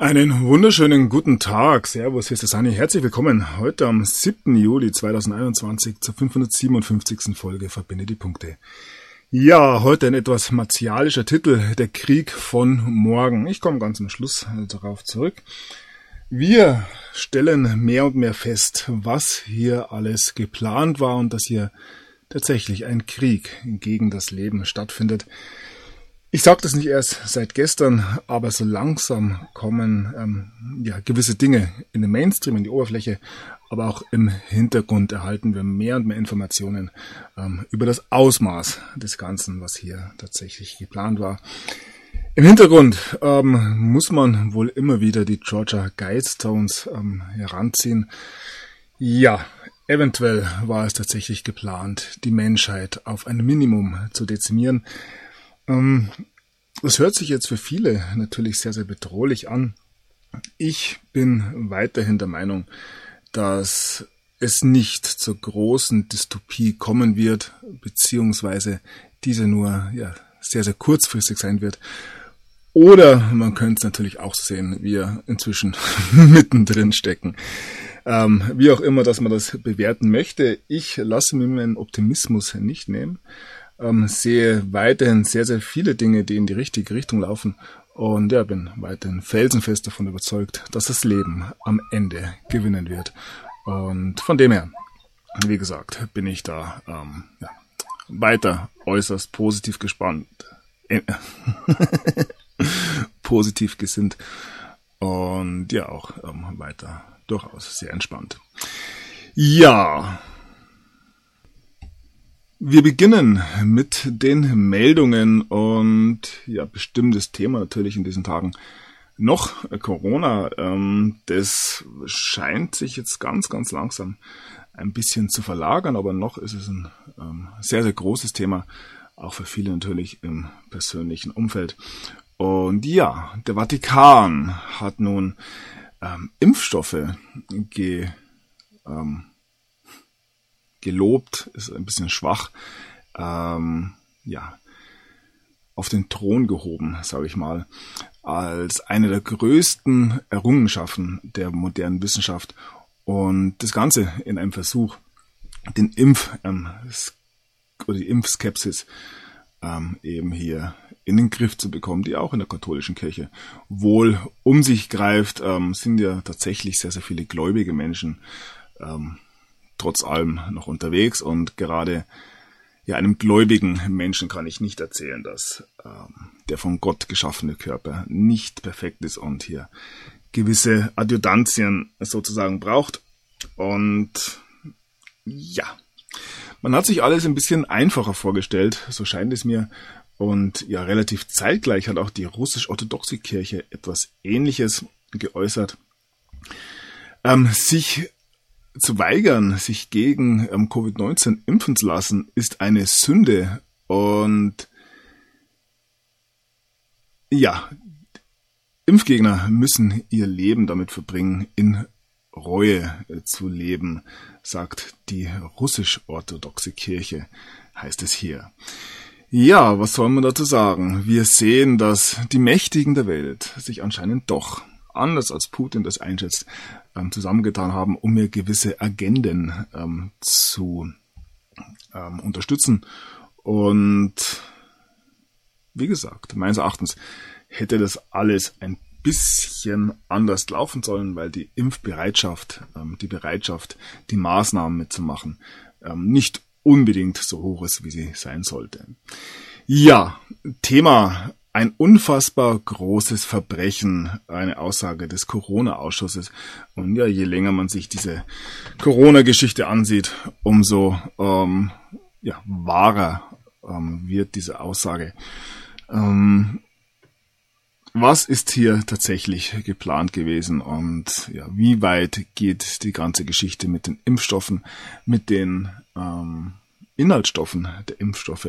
Einen wunderschönen guten Tag. Servus, hier ist der Sani. Herzlich willkommen heute am 7. Juli 2021 zur 557. Folge Verbinde die Punkte. Ja, heute ein etwas martialischer Titel, der Krieg von morgen. Ich komme ganz am Schluss darauf zurück. Wir stellen mehr und mehr fest, was hier alles geplant war und dass hier tatsächlich ein Krieg gegen das Leben stattfindet. Ich sage das nicht erst seit gestern, aber so langsam kommen ähm, ja, gewisse Dinge in den Mainstream, in die Oberfläche, aber auch im Hintergrund erhalten wir mehr und mehr Informationen ähm, über das Ausmaß des Ganzen, was hier tatsächlich geplant war. Im Hintergrund ähm, muss man wohl immer wieder die Georgia Guidestones ähm, heranziehen. Ja, eventuell war es tatsächlich geplant, die Menschheit auf ein Minimum zu dezimieren. Ähm, das hört sich jetzt für viele natürlich sehr, sehr bedrohlich an. Ich bin weiterhin der Meinung, dass es nicht zur großen Dystopie kommen wird, beziehungsweise diese nur ja, sehr, sehr kurzfristig sein wird. Oder man könnte es natürlich auch sehen, wir inzwischen mittendrin stecken. Ähm, wie auch immer, dass man das bewerten möchte. Ich lasse mir meinen Optimismus nicht nehmen ähm, sehe weiterhin sehr, sehr viele Dinge, die in die richtige Richtung laufen. Und ja, bin weiterhin felsenfest davon überzeugt, dass das Leben am Ende gewinnen wird. Und von dem her, wie gesagt, bin ich da ähm, ja, weiter äußerst positiv gespannt. Äh, positiv gesinnt. Und ja, auch ähm, weiter durchaus sehr entspannt. Ja, wir beginnen mit den Meldungen und ja, bestimmtes Thema natürlich in diesen Tagen. Noch Corona, ähm, das scheint sich jetzt ganz, ganz langsam ein bisschen zu verlagern, aber noch ist es ein ähm, sehr, sehr großes Thema, auch für viele natürlich im persönlichen Umfeld. Und ja, der Vatikan hat nun ähm, Impfstoffe ge, ähm, gelobt, ist ein bisschen schwach, ähm, ja, auf den Thron gehoben, sage ich mal, als eine der größten Errungenschaften der modernen Wissenschaft. Und das Ganze in einem Versuch, den Impf ähm, oder die Impfskepsis ähm, eben hier in den Griff zu bekommen, die auch in der katholischen Kirche wohl um sich greift, ähm, sind ja tatsächlich sehr, sehr viele gläubige Menschen, ähm, trotz allem noch unterwegs und gerade ja, einem gläubigen Menschen kann ich nicht erzählen, dass ähm, der von Gott geschaffene Körper nicht perfekt ist und hier gewisse Adjudantien sozusagen braucht. Und ja, man hat sich alles ein bisschen einfacher vorgestellt, so scheint es mir. Und ja, relativ zeitgleich hat auch die russisch-orthodoxe Kirche etwas Ähnliches geäußert. Ähm, sich zu weigern, sich gegen ähm, Covid-19 impfen zu lassen, ist eine Sünde. Und ja, Impfgegner müssen ihr Leben damit verbringen, in Reue äh, zu leben, sagt die russisch-orthodoxe Kirche, heißt es hier. Ja, was soll man dazu sagen? Wir sehen, dass die Mächtigen der Welt sich anscheinend doch anders als Putin das einschätzt, ähm, zusammengetan haben, um mir gewisse Agenden ähm, zu ähm, unterstützen. Und wie gesagt, meines Erachtens hätte das alles ein bisschen anders laufen sollen, weil die Impfbereitschaft, ähm, die Bereitschaft, die Maßnahmen mitzumachen, ähm, nicht unbedingt so hoch ist, wie sie sein sollte. Ja, Thema ein unfassbar großes Verbrechen, eine Aussage des Corona-Ausschusses. Und ja, je länger man sich diese Corona-Geschichte ansieht, umso ähm, ja, wahrer ähm, wird diese Aussage. Ähm, was ist hier tatsächlich geplant gewesen und ja, wie weit geht die ganze Geschichte mit den Impfstoffen, mit den ähm, Inhaltsstoffen der Impfstoffe?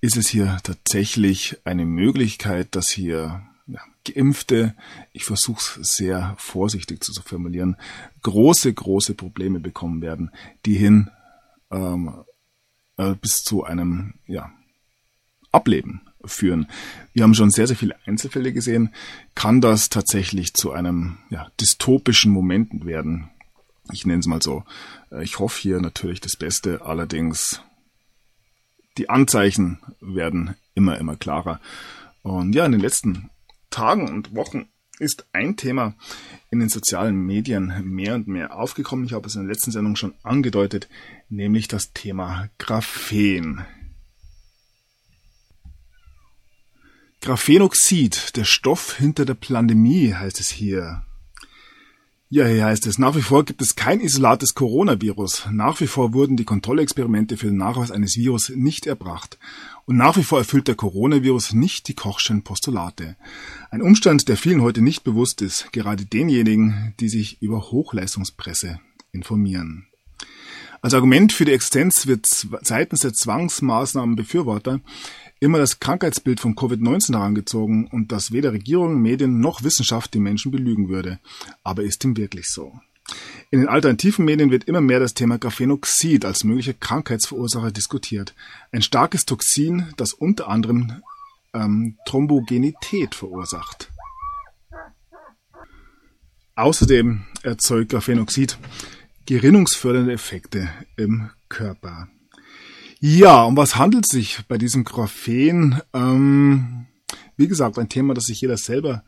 ist es hier tatsächlich eine Möglichkeit, dass hier ja, Geimpfte, ich versuche es sehr vorsichtig zu formulieren, große, große Probleme bekommen werden, die hin ähm, äh, bis zu einem ja, Ableben führen. Wir haben schon sehr, sehr viele Einzelfälle gesehen. Kann das tatsächlich zu einem ja, dystopischen Moment werden? Ich nenne es mal so. Äh, ich hoffe hier natürlich das Beste, allerdings die Anzeichen werden immer, immer klarer. Und ja, in den letzten Tagen und Wochen ist ein Thema in den sozialen Medien mehr und mehr aufgekommen. Ich habe es in der letzten Sendung schon angedeutet, nämlich das Thema Graphen. Graphenoxid, der Stoff hinter der Pandemie, heißt es hier. Ja, hier heißt es, nach wie vor gibt es kein Isolat des Coronavirus. Nach wie vor wurden die Kontrollexperimente für den Nachweis eines Virus nicht erbracht. Und nach wie vor erfüllt der Coronavirus nicht die Kochschen Postulate. Ein Umstand, der vielen heute nicht bewusst ist, gerade denjenigen, die sich über Hochleistungspresse informieren. Als Argument für die Existenz wird seitens der Zwangsmaßnahmenbefürworter immer das Krankheitsbild von Covid-19 herangezogen und dass weder Regierung, Medien noch Wissenschaft die Menschen belügen würde. Aber ist dem wirklich so? In den alternativen Medien wird immer mehr das Thema Graphenoxid als möglicher Krankheitsverursacher diskutiert. Ein starkes Toxin, das unter anderem ähm, Thrombogenität verursacht. Außerdem erzeugt Graphenoxid gerinnungsfördernde Effekte im Körper. Ja, um was handelt es sich bei diesem Graphen? Ähm, wie gesagt, ein Thema, das sich jeder selber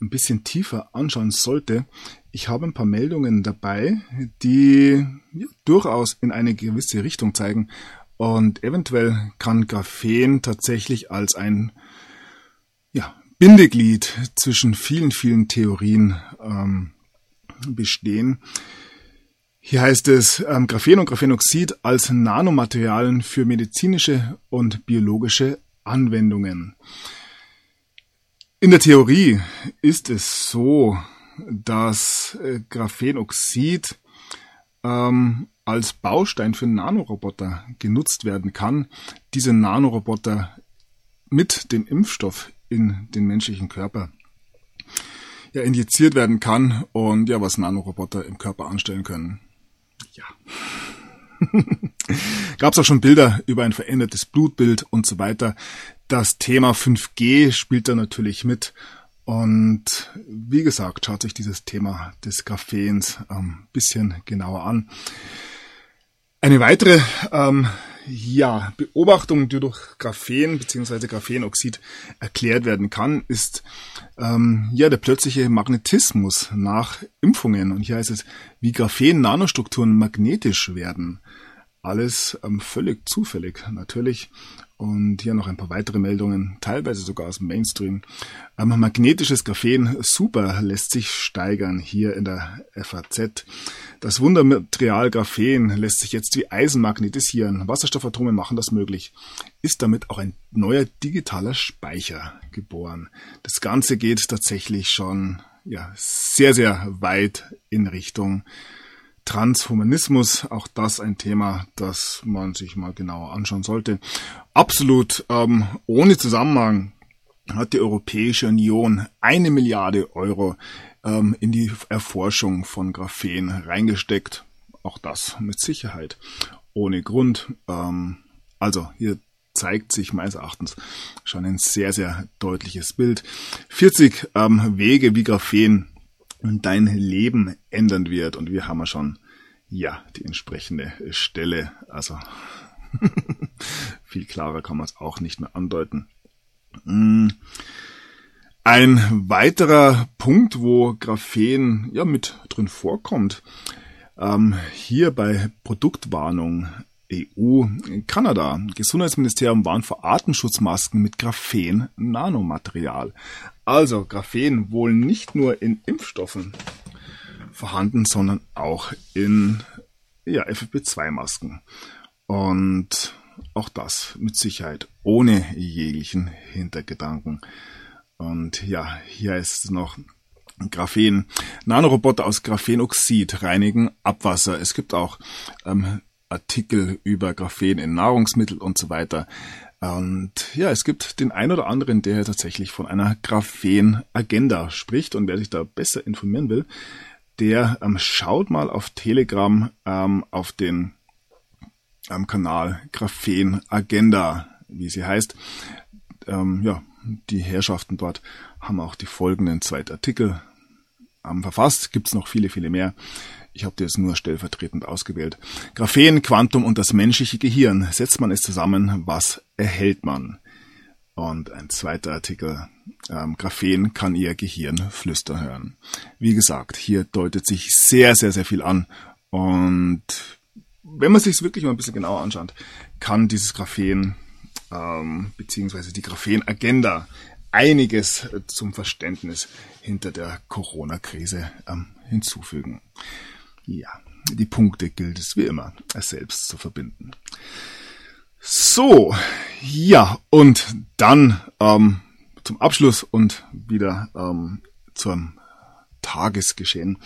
ein bisschen tiefer anschauen sollte. Ich habe ein paar Meldungen dabei, die ja, durchaus in eine gewisse Richtung zeigen. Und eventuell kann Graphen tatsächlich als ein ja, Bindeglied zwischen vielen, vielen Theorien ähm, bestehen. Hier heißt es ähm, Graphen und Graphenoxid als Nanomaterialien für medizinische und biologische Anwendungen. In der Theorie ist es so, dass äh, Graphenoxid ähm, als Baustein für Nanoroboter genutzt werden kann. Diese Nanoroboter mit dem Impfstoff in den menschlichen Körper ja, injiziert werden kann und ja, was Nanoroboter im Körper anstellen können ja. Gab es auch schon Bilder über ein verändertes Blutbild und so weiter. Das Thema 5G spielt da natürlich mit. Und wie gesagt, schaut sich dieses Thema des Graphens ein bisschen genauer an. Eine weitere ähm, ja, Beobachtung, die durch Graphen bzw. Graphenoxid erklärt werden kann, ist ähm, ja der plötzliche Magnetismus nach Impfungen. Und hier heißt es, wie Graphen-Nanostrukturen magnetisch werden. Alles ähm, völlig zufällig natürlich. Und hier noch ein paar weitere Meldungen, teilweise sogar aus dem Mainstream. Ähm, magnetisches Graphen super lässt sich steigern hier in der FAZ. Das Wundermaterial Graphen lässt sich jetzt wie Eisen magnetisieren. Wasserstoffatome machen das möglich. Ist damit auch ein neuer digitaler Speicher geboren. Das Ganze geht tatsächlich schon ja, sehr, sehr weit in Richtung Transhumanismus, auch das ein Thema, das man sich mal genauer anschauen sollte. Absolut ähm, ohne Zusammenhang hat die Europäische Union eine Milliarde Euro ähm, in die Erforschung von Graphen reingesteckt. Auch das mit Sicherheit ohne Grund. Ähm, also hier zeigt sich meines Erachtens schon ein sehr, sehr deutliches Bild. 40 ähm, Wege, wie Graphen dein Leben ändern wird. Und wir haben ja schon, ja, die entsprechende Stelle. Also viel klarer kann man es auch nicht mehr andeuten. Mm. Ein weiterer Punkt, wo Graphen ja mit drin vorkommt, ähm, hier bei Produktwarnung EU, Kanada. Gesundheitsministerium warnt vor Atemschutzmasken mit Graphen-Nanomaterial. Also Graphen wohl nicht nur in Impfstoffen vorhanden, sondern auch in ja, FFP2-Masken. Und auch das mit Sicherheit ohne jeglichen Hintergedanken. Und ja, hier ist es noch Graphen. Nanoroboter aus Graphenoxid reinigen Abwasser. Es gibt auch ähm, Artikel über Graphen in Nahrungsmittel und so weiter. Und ja, es gibt den ein oder anderen, der tatsächlich von einer Graphen-Agenda spricht. Und wer sich da besser informieren will, der ähm, schaut mal auf Telegram ähm, auf den ähm, Kanal Graphen Agenda, wie sie heißt. ähm, ja, die Herrschaften dort haben auch die folgenden zwei Artikel ähm, verfasst. Gibt's noch viele, viele mehr. Ich habe jetzt nur stellvertretend ausgewählt. Graphen, Quantum und das menschliche Gehirn. Setzt man es zusammen, was erhält man? Und ein zweiter Artikel, ähm, Graphen kann ihr Gehirn flüstern hören. Wie gesagt, hier deutet sich sehr, sehr, sehr viel an. Und wenn man sich es wirklich mal ein bisschen genauer anschaut, kann dieses Graphen ähm, beziehungsweise die Graphen-Agenda einiges zum Verständnis hinter der Corona-Krise ähm, hinzufügen. Ja, die Punkte gilt es wie immer, es selbst zu verbinden. So, ja, und dann ähm, zum Abschluss und wieder ähm, zum Tagesgeschehen.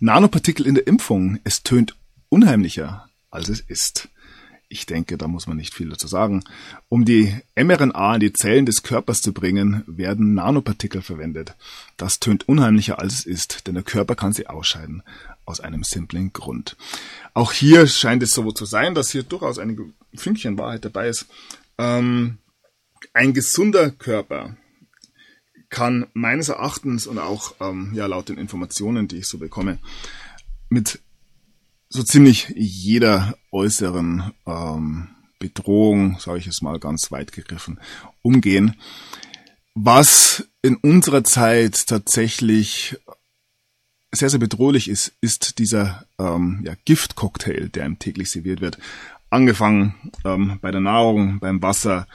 Nanopartikel in der Impfung. Es tönt unheimlicher, als es ist. Ich denke, da muss man nicht viel dazu sagen. Um die mRNA in die Zellen des Körpers zu bringen, werden Nanopartikel verwendet. Das tönt unheimlicher als es ist, denn der Körper kann sie ausscheiden. Aus einem simplen Grund. Auch hier scheint es so zu sein, dass hier durchaus einige Fünkchen Wahrheit dabei ist. Ähm, ein gesunder Körper kann meines Erachtens und auch ähm, ja laut den Informationen, die ich so bekomme, mit so ziemlich jeder äußeren ähm, Bedrohung, sage ich es mal ganz weit gegriffen, umgehen. Was in unserer Zeit tatsächlich sehr, sehr bedrohlich ist, ist dieser ähm, ja, Giftcocktail, der ihm täglich serviert wird. Angefangen ähm, bei der Nahrung, beim Wasser,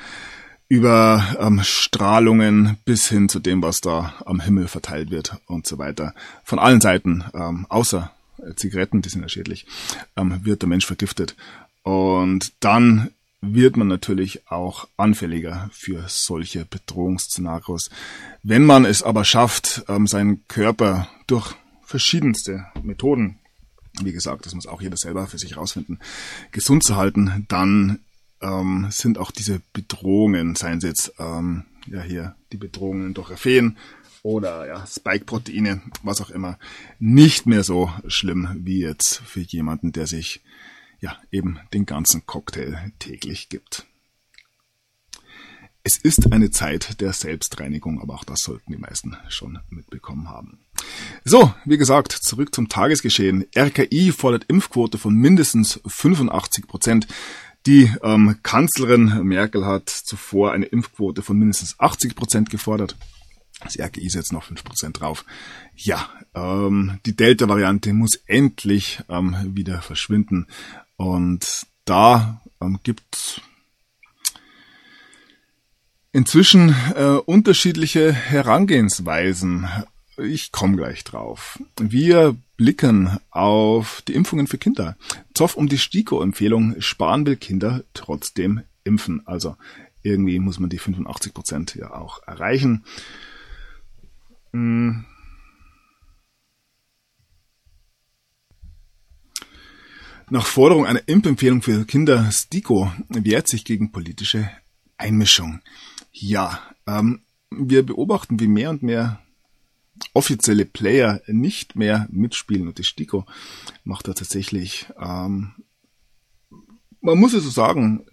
über ähm, Strahlungen bis hin zu dem, was da am Himmel verteilt wird und so weiter. Von allen Seiten, ähm, außer Zigaretten, die sind ja schädlich, ähm, wird der Mensch vergiftet. Und dann wird man natürlich auch anfälliger für solche Bedrohungsszenarios. Wenn man es aber schafft, ähm, seinen Körper durch verschiedenste Methoden, wie gesagt, das muss auch jeder selber für sich herausfinden, gesund zu halten, dann ähm, sind auch diese Bedrohungen, seien sie jetzt ähm, ja hier die Bedrohungen durch Graphen oder ja, Spike-Proteine, was auch immer, nicht mehr so schlimm wie jetzt für jemanden, der sich ja eben den ganzen Cocktail täglich gibt. Es ist eine Zeit der Selbstreinigung, aber auch das sollten die meisten schon mitbekommen haben. So, wie gesagt, zurück zum Tagesgeschehen. RKI fordert Impfquote von mindestens 85 Prozent. Die ähm, Kanzlerin Merkel hat zuvor eine Impfquote von mindestens 80 Prozent gefordert. Das RKI setzt noch 5 Prozent drauf. Ja, ähm, die Delta-Variante muss endlich ähm, wieder verschwinden. Und da ähm, gibt inzwischen äh, unterschiedliche Herangehensweisen. Ich komme gleich drauf. Wir blicken auf die Impfungen für Kinder. Zoff um die STIKO-Empfehlung, sparen will Kinder trotzdem impfen. Also irgendwie muss man die 85 Prozent ja auch erreichen. Hm. Nach Forderung einer Impfempfehlung für Kinder STIKO wehrt sich gegen politische Einmischung. Ja, ähm, wir beobachten, wie mehr und mehr offizielle Player nicht mehr mitspielen und die STIKO macht da tatsächlich, ähm, man muss es so sagen,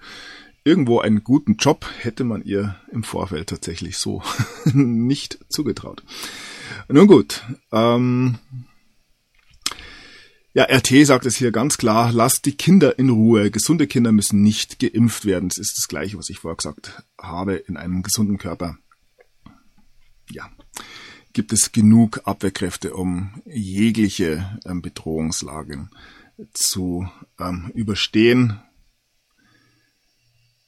irgendwo einen guten Job hätte man ihr im Vorfeld tatsächlich so nicht zugetraut. Nun gut, ähm, ja, RT sagt es hier ganz klar, lasst die Kinder in Ruhe. Gesunde Kinder müssen nicht geimpft werden. Das ist das Gleiche, was ich vorher gesagt habe, in einem gesunden Körper. Ja, gibt es genug Abwehrkräfte, um jegliche ähm, Bedrohungslage zu ähm, überstehen.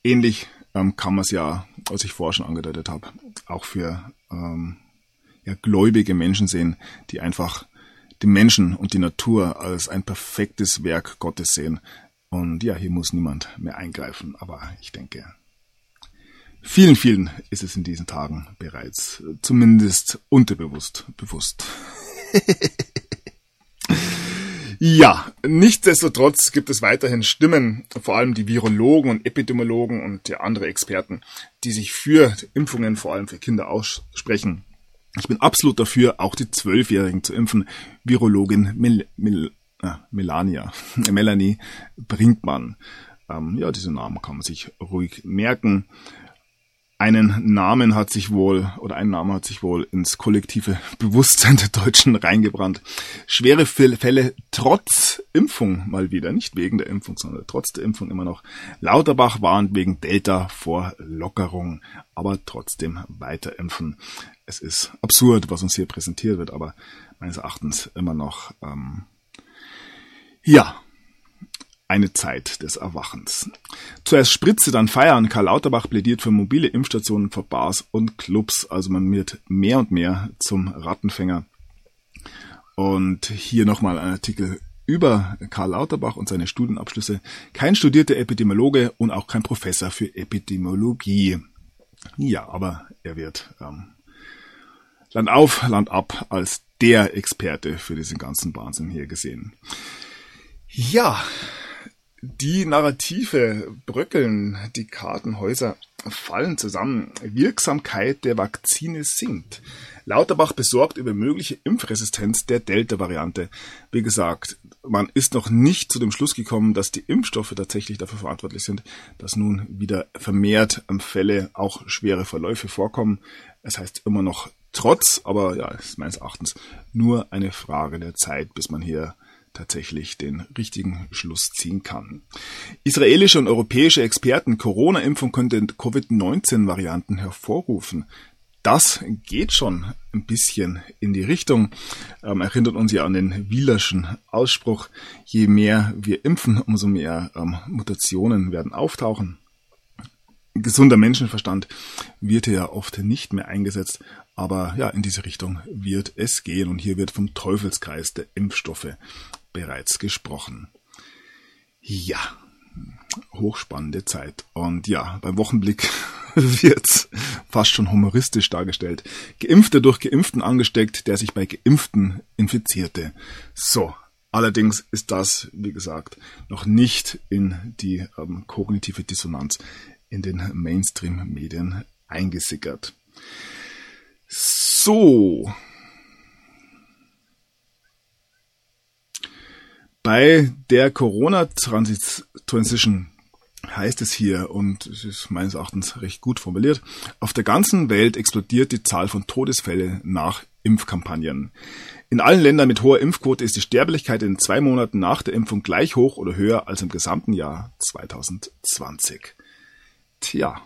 Ähnlich ähm, kann man es ja, was ich vorher schon angedeutet habe, auch für ähm, ja, gläubige Menschen sehen, die einfach die Menschen und die Natur als ein perfektes Werk Gottes sehen. Und ja, hier muss niemand mehr eingreifen. Aber ich denke, vielen, vielen ist es in diesen Tagen bereits zumindest unterbewusst bewusst. ja, nichtsdestotrotz gibt es weiterhin Stimmen, vor allem die Virologen und Epidemiologen und die andere Experten, die sich für Impfungen vor allem für Kinder aussprechen. Ich bin absolut dafür, auch die Zwölfjährigen zu impfen. Virologin Mel Mel äh, Melania, Melanie Brinkmann. Ähm, ja, diesen Namen kann man sich ruhig merken. Einen Namen hat sich wohl, oder ein Name hat sich wohl ins kollektive Bewusstsein der Deutschen reingebrannt. Schwere Fälle trotz Impfung mal wieder, nicht wegen der Impfung, sondern trotz der Impfung immer noch. Lauterbach warnt wegen Delta vor Lockerung, aber trotzdem weiter impfen. Es ist absurd, was uns hier präsentiert wird, aber meines Erachtens immer noch, ähm, ja, eine Zeit des Erwachens. Zuerst Spritze, dann Feiern. Karl Lauterbach plädiert für mobile Impfstationen für Bars und Clubs. Also man wird mehr und mehr zum Rattenfänger. Und hier nochmal ein Artikel über Karl Lauterbach und seine Studienabschlüsse. Kein studierter Epidemiologe und auch kein Professor für Epidemiologie. Ja, aber er wird ähm, Land auf, Land ab als der Experte für diesen ganzen Wahnsinn hier gesehen. Ja, die Narrative bröckeln, die Kartenhäuser fallen zusammen. Wirksamkeit der Vakzine sinkt. Lauterbach besorgt über mögliche Impfresistenz der Delta-Variante. Wie gesagt, man ist noch nicht zu dem Schluss gekommen, dass die Impfstoffe tatsächlich dafür verantwortlich sind, dass nun wieder vermehrt Fälle auch schwere Verläufe vorkommen. Es heißt immer noch trotz, aber ja, ist meines Erachtens nur eine Frage der Zeit, bis man hier tatsächlich den richtigen Schluss ziehen kann. Israelische und europäische Experten, Corona-Impfung könnte Covid-19-Varianten hervorrufen. Das geht schon ein bisschen in die Richtung. Ähm, erinnert uns ja an den Wielerschen Ausspruch, je mehr wir impfen, umso mehr ähm, Mutationen werden auftauchen. Gesunder Menschenverstand wird ja oft nicht mehr eingesetzt, aber ja, in diese Richtung wird es gehen und hier wird vom Teufelskreis der Impfstoffe bereits gesprochen. Ja, hochspannende Zeit. Und ja, beim Wochenblick wird fast schon humoristisch dargestellt. Geimpfter durch Geimpften angesteckt, der sich bei Geimpften infizierte. So, allerdings ist das, wie gesagt, noch nicht in die ähm, kognitive Dissonanz in den Mainstream-Medien eingesickert. So, Bei der Corona-Transition heißt es hier, und es ist meines Erachtens recht gut formuliert, auf der ganzen Welt explodiert die Zahl von Todesfällen nach Impfkampagnen. In allen Ländern mit hoher Impfquote ist die Sterblichkeit in zwei Monaten nach der Impfung gleich hoch oder höher als im gesamten Jahr 2020. Tja,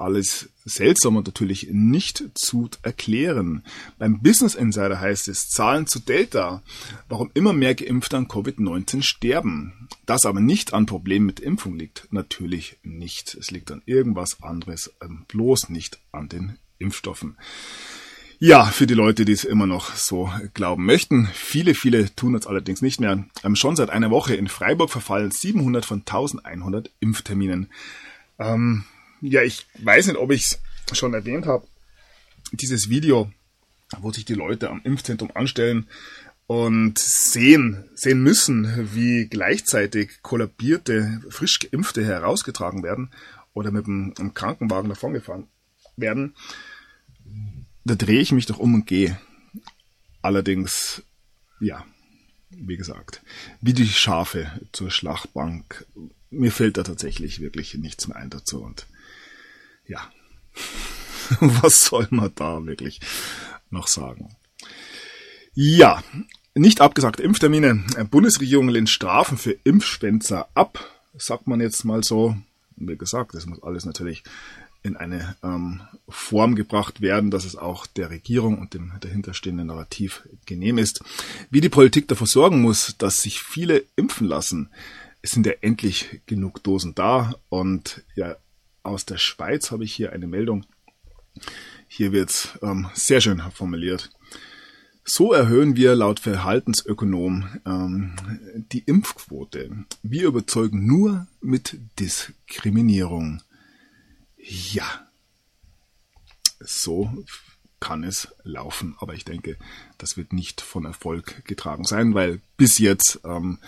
alles seltsam und natürlich nicht zu erklären. Beim Business Insider heißt es Zahlen zu Delta, warum immer mehr Geimpfte an Covid-19 sterben. Das aber nicht an Problemen mit Impfung liegt, natürlich nicht. Es liegt an irgendwas anderes, ähm, bloß nicht an den Impfstoffen. Ja, für die Leute, die es immer noch so glauben möchten. Viele, viele tun es allerdings nicht mehr. Ähm, schon seit einer Woche in Freiburg verfallen 700 von 1100 Impfterminen. Ähm, ja, ich weiß nicht, ob ich es schon erwähnt habe. Dieses Video, wo sich die Leute am Impfzentrum anstellen und sehen, sehen müssen, wie gleichzeitig kollabierte, frisch geimpfte herausgetragen werden oder mit einem, Krankenwagen davongefahren werden. Da drehe ich mich doch um und gehe. Allerdings, ja, wie gesagt, wie die Schafe zur Schlachtbank. Mir fällt da tatsächlich wirklich nichts mehr ein dazu und ja, was soll man da wirklich noch sagen? Ja, nicht abgesagte Impftermine. Bundesregierung lehnt Strafen für Impfschwänzer ab, sagt man jetzt mal so. Wie gesagt, das muss alles natürlich in eine ähm, Form gebracht werden, dass es auch der Regierung und dem dahinterstehenden Narrativ genehm ist. Wie die Politik dafür sorgen muss, dass sich viele impfen lassen. Es sind ja endlich genug Dosen da und ja, aus der Schweiz habe ich hier eine Meldung. Hier wird ähm, sehr schön formuliert. So erhöhen wir laut Verhaltensökonom ähm, die Impfquote. Wir überzeugen nur mit Diskriminierung. Ja, so kann es laufen. Aber ich denke, das wird nicht von Erfolg getragen sein, weil bis jetzt ähm,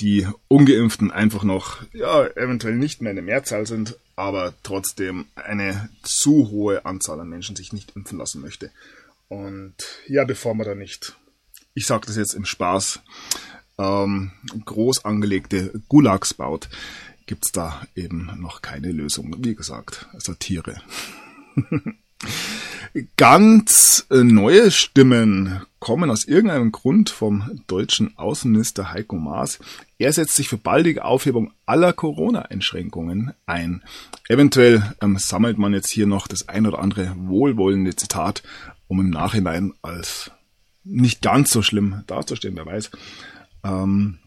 die Ungeimpften einfach noch, ja, eventuell nicht mehr eine Mehrzahl sind, aber trotzdem eine zu hohe Anzahl an Menschen sich nicht impfen lassen möchte. Und ja, bevor man da nicht, ich sage das jetzt im Spaß, ähm, groß angelegte Gulags baut, gibt's da eben noch keine Lösung. Wie gesagt, Satire. Ganz äh, neue Stimmen kommen aus irgendeinem Grund vom deutschen Außenminister Heiko Maas. Er setzt sich für baldige Aufhebung aller Corona-Einschränkungen ein. Eventuell ähm, sammelt man jetzt hier noch das ein oder andere wohlwollende Zitat, um im Nachhinein als nicht ganz so schlimm dazustehen, wer weiß. Ähm,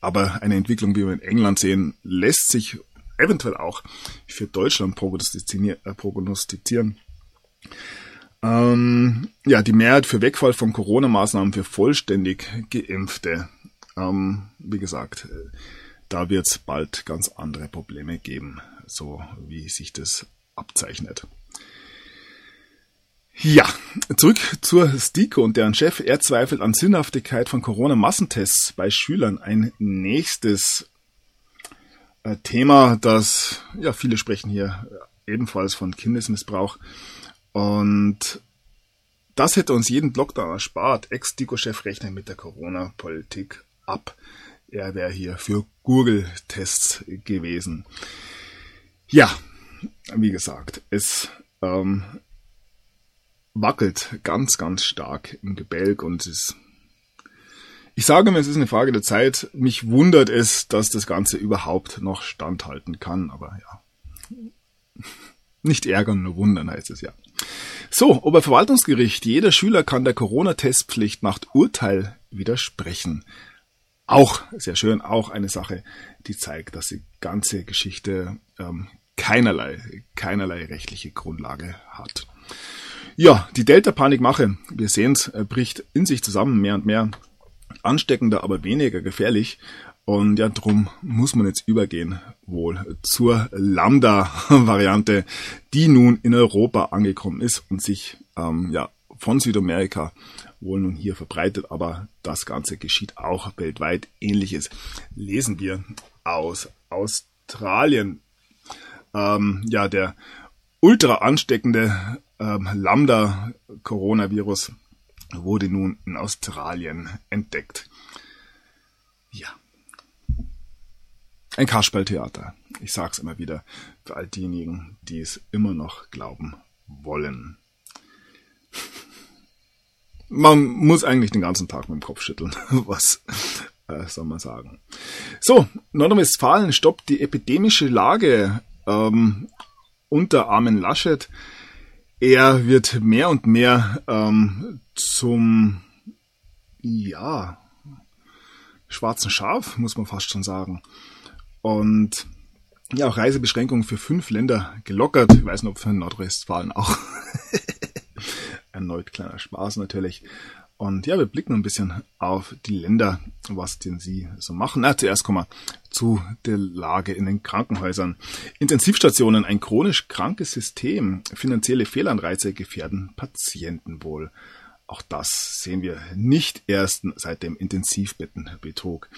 aber eine Entwicklung, wie wir in England sehen, lässt sich eventuell auch für Deutschland äh, prognostizieren. Ähm, ja, die Mehrheit für Wegfall von Corona-Maßnahmen für vollständig Geimpfte. Ähm, wie gesagt, da wird es bald ganz andere Probleme geben, so wie sich das abzeichnet. Ja, zurück zur STIKO und deren Chef. Er zweifelt an Sinnhaftigkeit von Corona-Massentests bei Schülern. Ein nächstes äh, Thema, das, ja, viele sprechen hier ebenfalls von Kindesmissbrauch. Und das hätte uns jeden Lockdown erspart. Ex-Diko-Chef rechnet mit der Corona-Politik ab. Er wäre hier für Google-Tests gewesen. Ja, wie gesagt, es ähm, wackelt ganz, ganz stark im Gebälk und es ist ich sage mir, es ist eine Frage der Zeit. Mich wundert es, dass das Ganze überhaupt noch standhalten kann, aber ja. Nicht ärgern, nur wundern heißt es ja. So, Oberverwaltungsgericht. Jeder Schüler kann der Corona-Testpflicht nach Urteil widersprechen. Auch, sehr schön, auch eine Sache, die zeigt, dass die ganze Geschichte ähm, keinerlei, keinerlei rechtliche Grundlage hat. Ja, die Delta-Panikmache, wir sehen es, äh, bricht in sich zusammen mehr und mehr. Ansteckender, aber weniger gefährlich. Und ja, drum muss man jetzt übergehen wohl zur Lambda-Variante, die nun in Europa angekommen ist und sich ähm, ja von Südamerika wohl nun hier verbreitet, aber das Ganze geschieht auch weltweit. Ähnliches lesen wir aus Australien. Ähm, ja, der ultra ansteckende ähm, Lambda-Coronavirus wurde nun in Australien entdeckt. Ja. Ein Kasperltheater. Ich sag's immer wieder für all diejenigen, die es immer noch glauben wollen. Man muss eigentlich den ganzen Tag mit dem Kopf schütteln. Was äh, soll man sagen? So, Nordrhein-Westfalen stoppt die epidemische Lage ähm, unter Armin Laschet. Er wird mehr und mehr ähm, zum, ja, schwarzen Schaf, muss man fast schon sagen. Und ja, auch Reisebeschränkungen für fünf Länder gelockert. Ich weiß nicht, ob für Nordrhein-Westfalen auch. Erneut kleiner Spaß natürlich. Und ja, wir blicken ein bisschen auf die Länder, was denn sie so machen. Na, zuerst kommen wir zu der Lage in den Krankenhäusern. Intensivstationen, ein chronisch krankes System, finanzielle Fehlanreize gefährden Patientenwohl. Auch das sehen wir nicht erst seit dem Intensivbettenbetrug.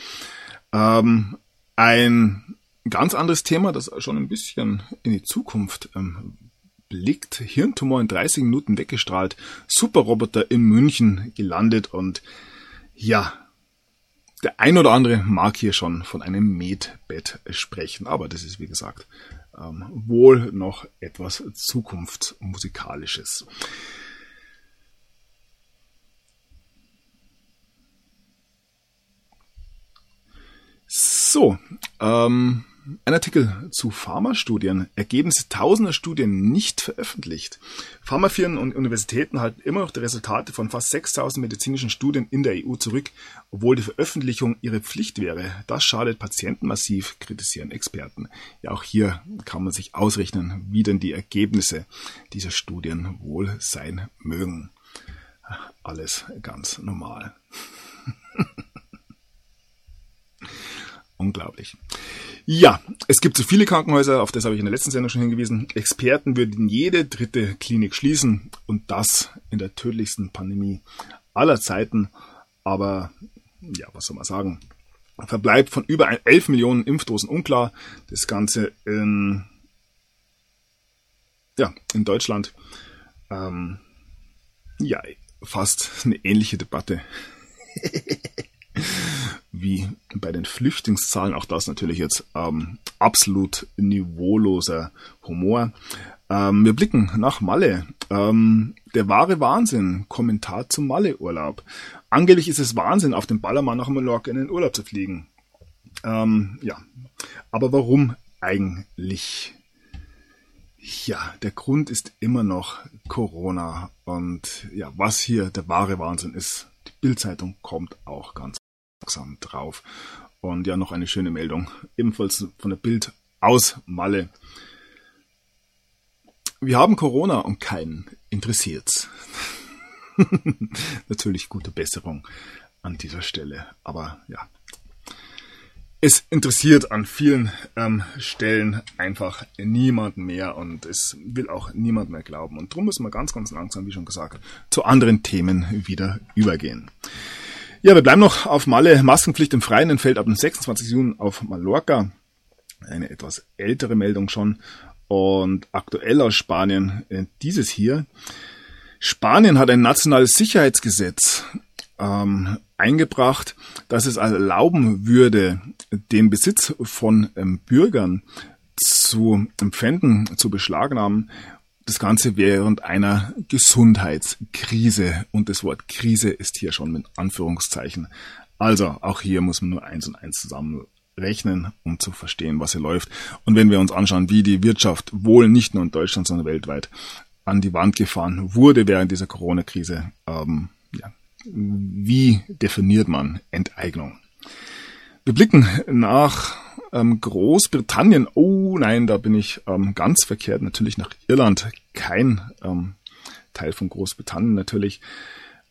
Ähm, ein ganz anderes Thema, das schon ein bisschen in die Zukunft ähm, blickt. Hirntumor in 30 Minuten weggestrahlt. Superroboter in München gelandet und ja, der ein oder andere mag hier schon von einem Medbett sprechen, aber das ist wie gesagt ähm, wohl noch etwas Zukunftsmusikalisches. So, ähm, ein Artikel zu Pharmastudien. Ergebnisse tausender Studien nicht veröffentlicht. Pharmafirmen und Universitäten halten immer noch die Resultate von fast 6000 medizinischen Studien in der EU zurück, obwohl die Veröffentlichung ihre Pflicht wäre. Das schadet Patienten massiv, kritisieren Experten. Ja, auch hier kann man sich ausrechnen, wie denn die Ergebnisse dieser Studien wohl sein mögen. Alles ganz normal. Unglaublich. Ja, es gibt zu viele Krankenhäuser, auf das habe ich in der letzten Sendung schon hingewiesen. Experten würden jede dritte Klinik schließen und das in der tödlichsten Pandemie aller Zeiten. Aber ja, was soll man sagen? Verbleib von über 11 Millionen Impfdosen unklar. Das Ganze in, ja, in Deutschland. Ähm, ja, fast eine ähnliche Debatte. wie bei den Flüchtlingszahlen, auch das natürlich jetzt ähm, absolut niveauloser Humor. Ähm, wir blicken nach Malle. Ähm, der wahre Wahnsinn. Kommentar zum Malle-Urlaub. Angeblich ist es Wahnsinn, auf dem Ballermann nach Mallorca in den Urlaub zu fliegen. Ähm, ja, aber warum eigentlich? Ja, der Grund ist immer noch Corona. Und ja, was hier der wahre Wahnsinn ist, die Bildzeitung kommt auch ganz langsam drauf. Und ja, noch eine schöne Meldung, ebenfalls von der Bild aus Malle. Wir haben Corona und keinen interessiert's. Natürlich gute Besserung an dieser Stelle. Aber ja, es interessiert an vielen ähm, Stellen einfach niemanden mehr und es will auch niemand mehr glauben. Und darum müssen wir ganz, ganz langsam, wie schon gesagt, zu anderen Themen wieder übergehen. Ja, wir bleiben noch auf Malle. Maskenpflicht im Freien entfällt ab dem 26. Juni auf Mallorca. Eine etwas ältere Meldung schon. Und aktuell aus Spanien äh, dieses hier. Spanien hat ein nationales Sicherheitsgesetz ähm, eingebracht, dass es erlauben würde, den Besitz von ähm, Bürgern zu empfinden, zu beschlagnahmen. Das Ganze während einer Gesundheitskrise. Und das Wort Krise ist hier schon mit Anführungszeichen. Also auch hier muss man nur eins und eins zusammenrechnen, um zu verstehen, was hier läuft. Und wenn wir uns anschauen, wie die Wirtschaft wohl nicht nur in Deutschland, sondern weltweit an die Wand gefahren wurde während dieser Corona-Krise, ähm, ja, wie definiert man Enteignung? Wir blicken nach ähm, Großbritannien. Oh nein, da bin ich ähm, ganz verkehrt. Natürlich nach Irland. Kein ähm, Teil von Großbritannien natürlich.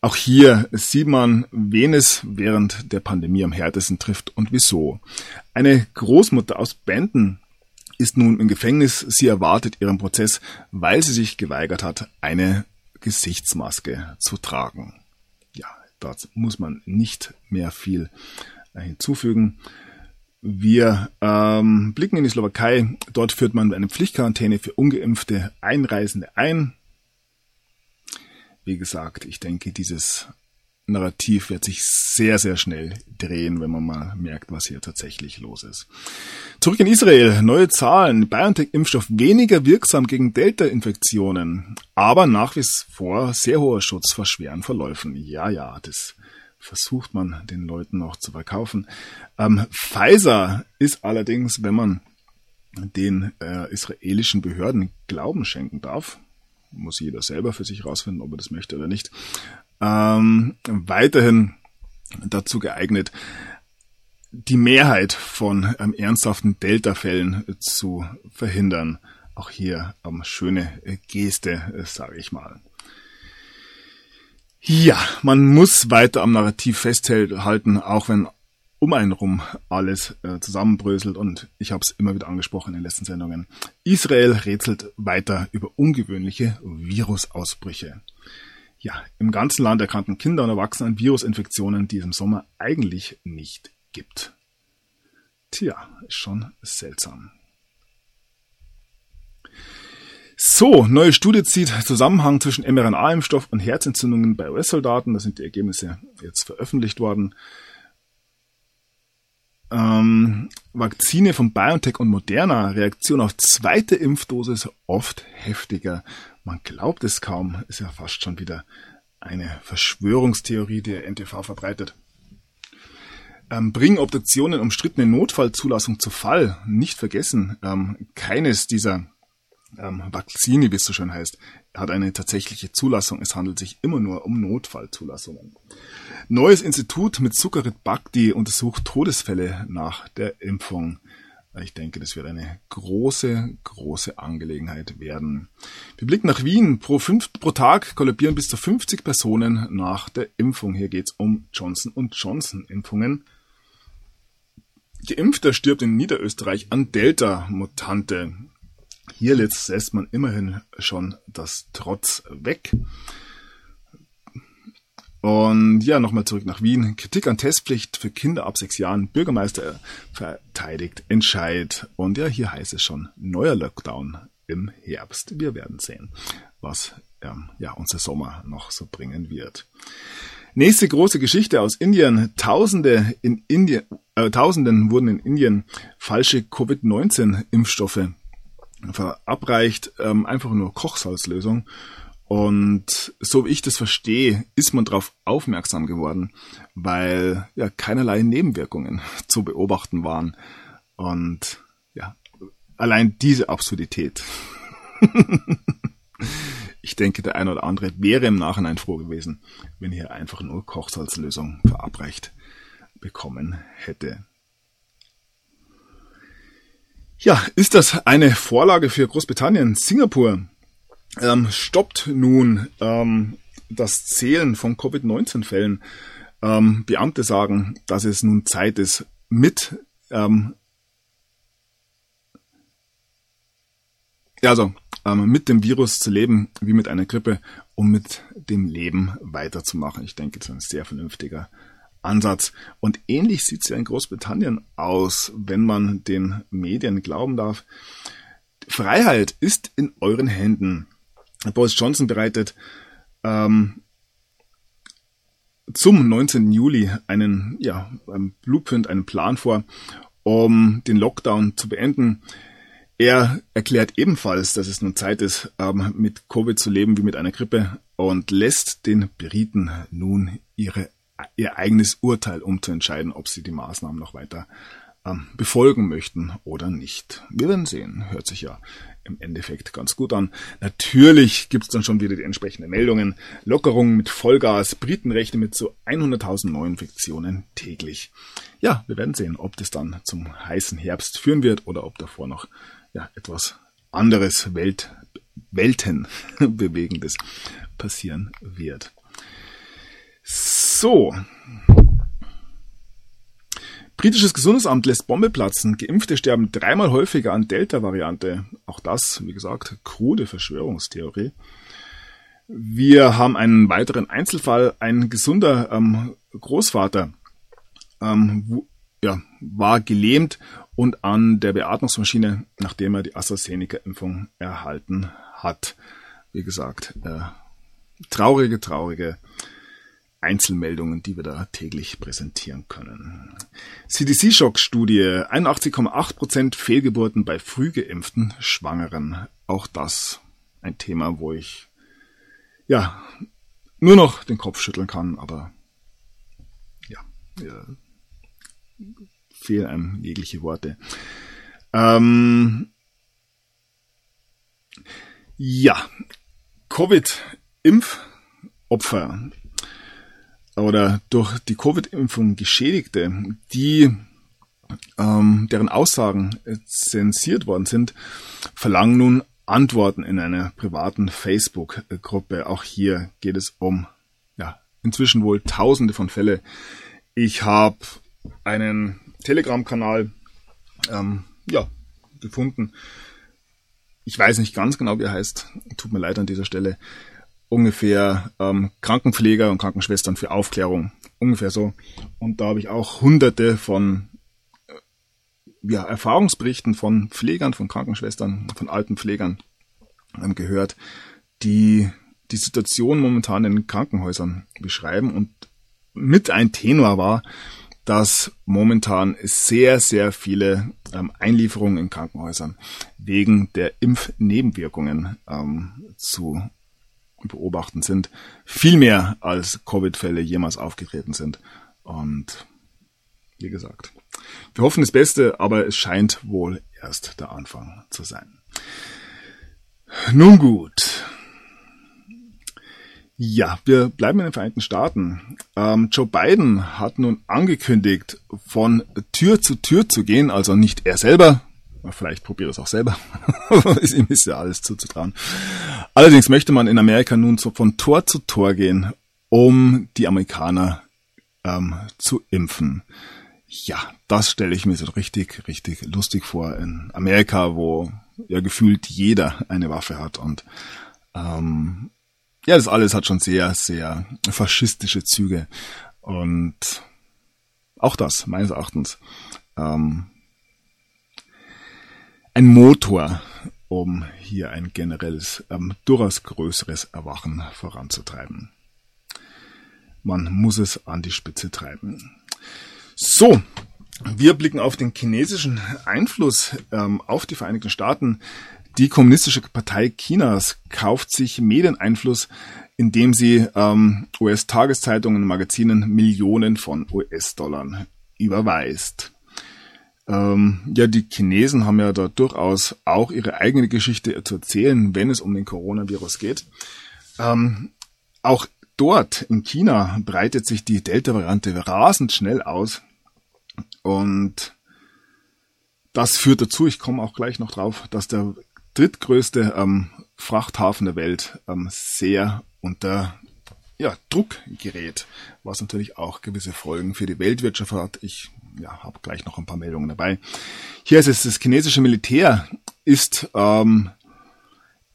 Auch hier sieht man, wen es während der Pandemie am härtesten trifft und wieso. Eine Großmutter aus Benton ist nun im Gefängnis. Sie erwartet ihren Prozess, weil sie sich geweigert hat, eine Gesichtsmaske zu tragen. Da muss man nicht mehr viel äh, hinzufügen. Wir ähm, blicken in die Slowakei. Dort führt man eine Pflichtquarantäne für ungeimpfte Einreisende ein. Wie gesagt, ich denke, dieses Narrativ wird sich sehr, sehr schnell drehen, wenn man mal merkt, was hier tatsächlich los ist. Zurück in Israel. Neue Zahlen. BioNTech-Impfstoff weniger wirksam gegen Delta-Infektionen, aber nach wie vor sehr hoher Schutz vor schweren Verläufen. Ja, ja, das versucht man den Leuten noch zu verkaufen. Ähm, Pfizer ist allerdings, wenn man den äh, israelischen Behörden Glauben schenken darf, muss jeder selber für sich rausfinden, ob er das möchte oder nicht, ähm, weiterhin dazu geeignet, die Mehrheit von ähm, ernsthaften Delta-Fällen zu verhindern. Auch hier ähm, schöne Geste, äh, sage ich mal. Ja, man muss weiter am Narrativ festhalten, auch wenn um einen rum alles äh, zusammenbröselt und ich habe es immer wieder angesprochen in den letzten Sendungen. Israel rätselt weiter über ungewöhnliche Virusausbrüche. Ja, im ganzen Land erkannten Kinder und Erwachsene an Virusinfektionen, die es im Sommer eigentlich nicht gibt. Tja, ist schon seltsam. So, neue Studie zieht Zusammenhang zwischen mRNA-Impfstoff und Herzentzündungen bei US-Soldaten. Da sind die Ergebnisse jetzt veröffentlicht worden. Ähm, Vakzine von BioNTech und Moderna, Reaktion auf zweite Impfdosis oft heftiger man glaubt es kaum, ist ja fast schon wieder eine Verschwörungstheorie, die der NTV verbreitet. Ähm, bringen Obduktionen umstrittene Notfallzulassung zu Fall. Nicht vergessen, ähm, keines dieser ähm, Vakzine, wie es so schön heißt, hat eine tatsächliche Zulassung. Es handelt sich immer nur um Notfallzulassungen. Neues Institut mit Sukarit Bhakti untersucht Todesfälle nach der Impfung. Ich denke, das wird eine große, große Angelegenheit werden. Wir blicken nach Wien. Pro, fünf, pro Tag kollabieren bis zu 50 Personen nach der Impfung. Hier geht es um Johnson Johnson Impfungen. Geimpfter stirbt in Niederösterreich an Delta-Mutante. Hier lässt man immerhin schon das Trotz weg. Und ja, nochmal zurück nach Wien. Kritik an Testpflicht für Kinder ab sechs Jahren. Bürgermeister verteidigt Entscheid. Und ja, hier heißt es schon neuer Lockdown im Herbst. Wir werden sehen, was ähm, ja unser Sommer noch so bringen wird. Nächste große Geschichte aus Indien. Tausende in Indien, äh, Tausenden wurden in Indien falsche Covid-19-Impfstoffe verabreicht, ähm, einfach nur Kochsalzlösung. Und so wie ich das verstehe, ist man darauf aufmerksam geworden, weil ja keinerlei Nebenwirkungen zu beobachten waren. Und ja, allein diese Absurdität. ich denke, der eine oder andere wäre im Nachhinein froh gewesen, wenn hier einfach nur Kochsalzlösung verabreicht bekommen hätte. Ja, ist das eine Vorlage für Großbritannien? Singapur ähm, stoppt nun ähm, das Zählen von Covid-19-Fällen. Ähm, Beamte sagen, dass es nun Zeit ist, mit ähm, also ähm, mit dem Virus zu leben, wie mit einer Grippe, um mit dem Leben weiterzumachen. Ich denke, das ist ein sehr vernünftiger Ansatz. Und ähnlich sieht es ja in Großbritannien aus, wenn man den Medien glauben darf. Freiheit ist in euren Händen. Boris Johnson bereitet ähm, zum 19. Juli einen, ja, einen Blueprint, einen Plan vor, um den Lockdown zu beenden. Er erklärt ebenfalls, dass es nun Zeit ist, ähm, mit Covid zu leben wie mit einer Grippe und lässt den Briten nun ihre ihr eigenes Urteil, um zu entscheiden, ob sie die Maßnahmen noch weiter ähm, befolgen möchten oder nicht. Wir werden sehen. Hört sich ja im Endeffekt ganz gut an. Natürlich gibt's dann schon wieder die entsprechenden Meldungen. Lockerungen mit Vollgas, Briten rechnen mit so 100.000 Neuinfektionen täglich. Ja, wir werden sehen, ob das dann zum heißen Herbst führen wird oder ob davor noch ja, etwas anderes Welt, Weltenbewegendes passieren wird. So. Britisches Gesundheitsamt lässt Bombe platzen. Geimpfte sterben dreimal häufiger an Delta-Variante. Auch das, wie gesagt, krude Verschwörungstheorie. Wir haben einen weiteren Einzelfall. Ein gesunder ähm, Großvater ähm, wo, ja, war gelähmt und an der Beatmungsmaschine, nachdem er die AstraZeneca-Impfung erhalten hat. Wie gesagt, äh, traurige, traurige Einzelmeldungen, die wir da täglich präsentieren können. CDC-Schock-Studie, 81,8% Fehlgeburten bei früh geimpften Schwangeren. Auch das ein Thema, wo ich ja nur noch den Kopf schütteln kann, aber ja, ja fehlen einem jegliche Worte. Ähm, ja, Covid-Impfopfer oder durch die Covid-Impfung Geschädigte, die ähm, deren Aussagen zensiert worden sind, verlangen nun Antworten in einer privaten Facebook-Gruppe. Auch hier geht es um ja, inzwischen wohl tausende von Fälle. Ich habe einen Telegram-Kanal ähm, ja, gefunden. Ich weiß nicht ganz genau, wie er heißt. Tut mir leid an dieser Stelle ungefähr ähm, Krankenpfleger und Krankenschwestern für Aufklärung. Ungefähr so. Und da habe ich auch hunderte von äh, ja, Erfahrungsberichten von Pflegern, von Krankenschwestern, von alten Pflegern ähm, gehört, die die Situation momentan in Krankenhäusern beschreiben und mit ein Tenor war, dass momentan sehr, sehr viele ähm, Einlieferungen in Krankenhäusern wegen der Impfnebenwirkungen ähm, zu beobachten sind. Viel mehr als Covid-Fälle jemals aufgetreten sind. Und wie gesagt, wir hoffen das Beste, aber es scheint wohl erst der Anfang zu sein. Nun gut. Ja, wir bleiben in den Vereinigten Staaten. Ähm, Joe Biden hat nun angekündigt, von Tür zu Tür zu gehen, also nicht er selber, Vielleicht probiere es auch selber. Ihm ist ja alles zuzutrauen. Allerdings möchte man in Amerika nun so von Tor zu Tor gehen, um die Amerikaner ähm, zu impfen. Ja, das stelle ich mir so richtig, richtig lustig vor in Amerika, wo ja gefühlt jeder eine Waffe hat und ähm, ja, das alles hat schon sehr, sehr faschistische Züge und auch das meines Erachtens ähm, ein Motor, um hier ein generelles, ähm, durchaus größeres Erwachen voranzutreiben. man muss es an die Spitze treiben. So, wir blicken auf den chinesischen Einfluss ähm, auf die Vereinigten Staaten. Die Kommunistische Partei Chinas kauft sich Medieneinfluss, indem sie ähm, US-Tageszeitungen und Magazinen Millionen von US-Dollar überweist. Ähm, ja, die Chinesen haben ja da durchaus auch ihre eigene Geschichte zu erzählen, wenn es um den Coronavirus geht. Ähm, auch dort in China breitet sich die Delta-Variante rasend schnell aus. Und das führt dazu, ich komme auch gleich noch drauf, dass der drittgrößte ähm, Frachthafen der Welt ähm, sehr unter ja, Druck gerät, was natürlich auch gewisse Folgen für die Weltwirtschaft hat. Ich ja, habe gleich noch ein paar Meldungen dabei. Hier ist es, das chinesische Militär ist ähm,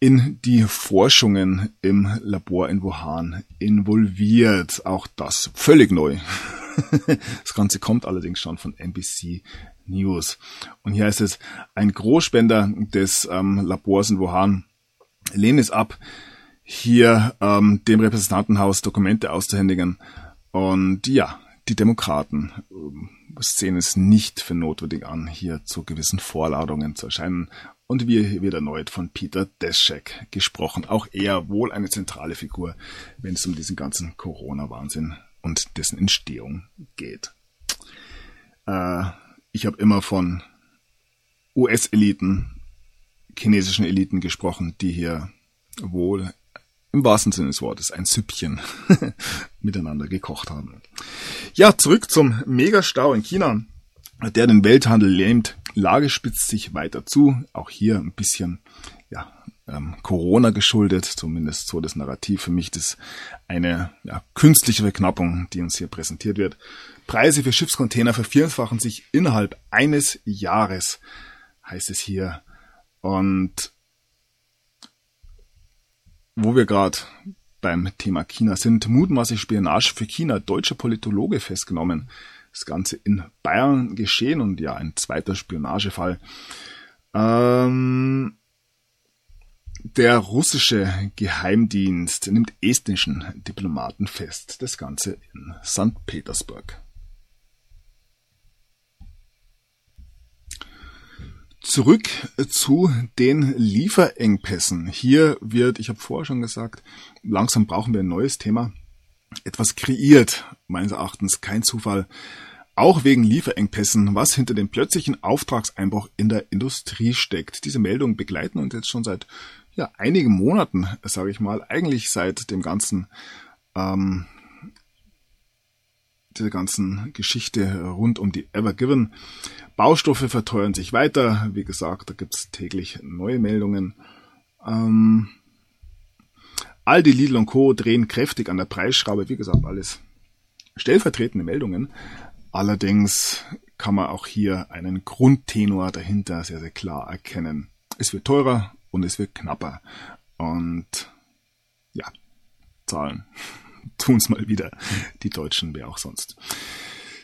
in die Forschungen im Labor in Wuhan involviert. Auch das völlig neu. Das Ganze kommt allerdings schon von NBC News. Und hier ist es, ein Großspender des ähm, Labors in Wuhan lehnt es ab, hier ähm, dem Repräsentantenhaus Dokumente auszuhändigen. Und ja, die Demokraten ähm, sehen es nicht für notwendig an, hier zu gewissen Vorladungen zu erscheinen. Und wir wird erneut von Peter Deschek gesprochen. Auch er wohl eine zentrale Figur, wenn es um diesen ganzen Corona-Wahnsinn und dessen Entstehung geht. Äh, ich habe immer von US-Eliten, chinesischen Eliten gesprochen, die hier wohl im wahrsten Sinne des Wortes ein Süppchen miteinander gekocht haben. Ja, zurück zum Megastau in China, der den Welthandel lähmt. Lage spitzt sich weiter zu. Auch hier ein bisschen ja, ähm, Corona geschuldet, zumindest so das Narrativ. Für mich das eine ja, künstliche Verknappung, die uns hier präsentiert wird. Preise für Schiffscontainer vervierfachen sich innerhalb eines Jahres, heißt es hier. Und wo wir gerade beim Thema China sind, mutmaßlich Spionage für China, deutsche Politologe festgenommen. Das Ganze in Bayern geschehen und ja, ein zweiter Spionagefall. Ähm, der russische Geheimdienst nimmt estnischen Diplomaten fest. Das Ganze in St. Petersburg. Zurück zu den Lieferengpässen. Hier wird, ich habe vorher schon gesagt, langsam brauchen wir ein neues Thema. Etwas kreiert, meines Erachtens kein Zufall. Auch wegen Lieferengpässen, was hinter dem plötzlichen Auftragseinbruch in der Industrie steckt. Diese Meldungen begleiten uns jetzt schon seit ja, einigen Monaten, sage ich mal, eigentlich seit dem ganzen ähm, dieser ganzen Geschichte rund um die Ever Given. Baustoffe verteuern sich weiter. Wie gesagt, da gibt's täglich neue Meldungen. Ähm, Aldi, Lidl und Co. drehen kräftig an der Preisschraube. Wie gesagt, alles stellvertretende Meldungen. Allerdings kann man auch hier einen Grundtenor dahinter sehr, sehr klar erkennen. Es wird teurer und es wird knapper. Und ja, Zahlen tun's mal wieder. Die Deutschen, wer auch sonst.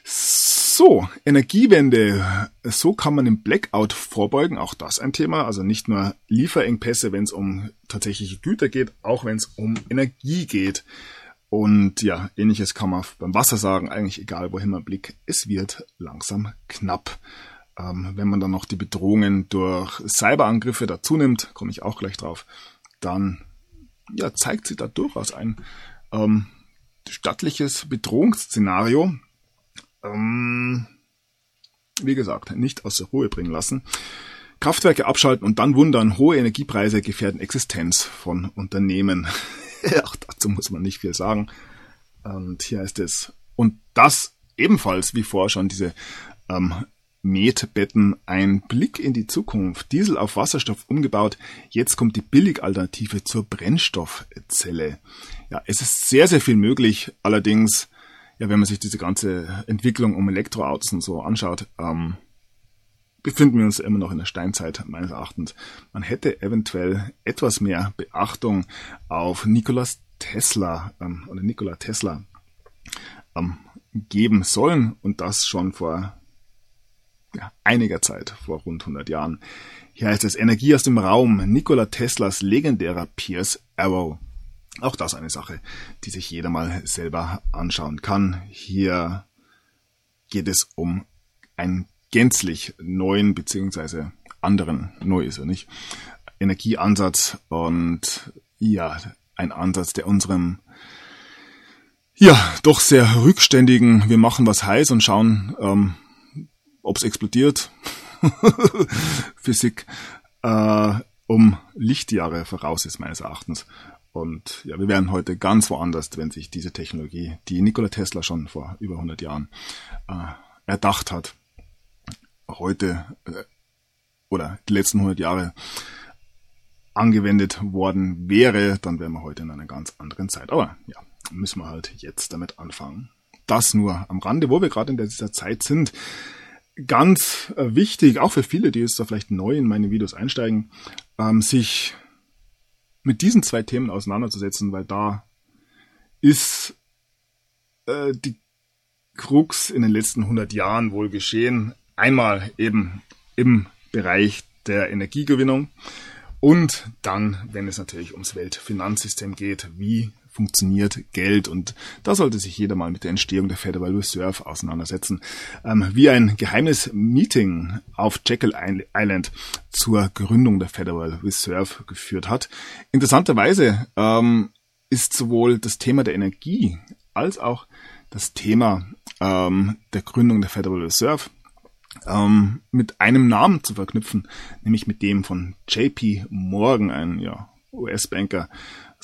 So, Energiewende. So kann man im Blackout vorbeugen. Auch das ein Thema. Also nicht nur Lieferengpässe, wenn es um tatsächliche Güter geht, auch wenn es um Energie geht. Und ja, ähnliches kann man beim Wasser sagen. Eigentlich egal, wohin man blickt. Es wird langsam knapp. Ähm, wenn man dann noch die Bedrohungen durch Cyberangriffe dazu nimmt, komme ich auch gleich drauf, dann ja, zeigt sich da durchaus ein ähm, stattliches Bedrohungsszenario, ähm, wie gesagt, nicht aus der Ruhe bringen lassen. Kraftwerke abschalten und dann wundern, hohe Energiepreise gefährden Existenz von Unternehmen. Auch dazu muss man nicht viel sagen. Und hier heißt es, und das ebenfalls wie vorher schon diese ähm, Metbetten, ein Blick in die Zukunft, Diesel auf Wasserstoff umgebaut, jetzt kommt die Billigalternative zur Brennstoffzelle. Ja, es ist sehr, sehr viel möglich, allerdings ja, wenn man sich diese ganze Entwicklung um Elektroautos und so anschaut, ähm, befinden wir uns immer noch in der Steinzeit meines Erachtens. Man hätte eventuell etwas mehr Beachtung auf Nikolas Tesla ähm, oder Nikola Tesla ähm, geben sollen und das schon vor ja, einiger Zeit, vor rund 100 Jahren. Hier heißt es Energie aus dem Raum, Nikola Teslas legendärer Pierce Arrow. Auch das eine Sache, die sich jeder mal selber anschauen kann. Hier geht es um einen gänzlich neuen beziehungsweise anderen, neu ist er nicht, Energieansatz und ja, ein Ansatz, der unserem ja, doch sehr rückständigen, wir machen was heiß und schauen, ähm, ob es explodiert, Physik, äh, um Lichtjahre voraus ist meines Erachtens. Und ja, wir wären heute ganz woanders, wenn sich diese Technologie, die Nikola Tesla schon vor über 100 Jahren äh, erdacht hat, heute äh, oder die letzten 100 Jahre angewendet worden wäre, dann wären wir heute in einer ganz anderen Zeit. Aber ja, müssen wir halt jetzt damit anfangen. Das nur am Rande, wo wir gerade in dieser Zeit sind. Ganz äh, wichtig, auch für viele, die jetzt da vielleicht neu in meine Videos einsteigen, ähm, sich mit diesen zwei Themen auseinanderzusetzen, weil da ist äh, die Krux in den letzten 100 Jahren wohl geschehen. Einmal eben im Bereich der Energiegewinnung und dann, wenn es natürlich ums Weltfinanzsystem geht, wie funktioniert Geld und da sollte sich jeder mal mit der Entstehung der Federal Reserve auseinandersetzen. Ähm, wie ein geheimes Meeting auf Jekyll Island zur Gründung der Federal Reserve geführt hat. Interessanterweise ähm, ist sowohl das Thema der Energie als auch das Thema ähm, der Gründung der Federal Reserve ähm, mit einem Namen zu verknüpfen, nämlich mit dem von JP Morgan, ein ja, US-Banker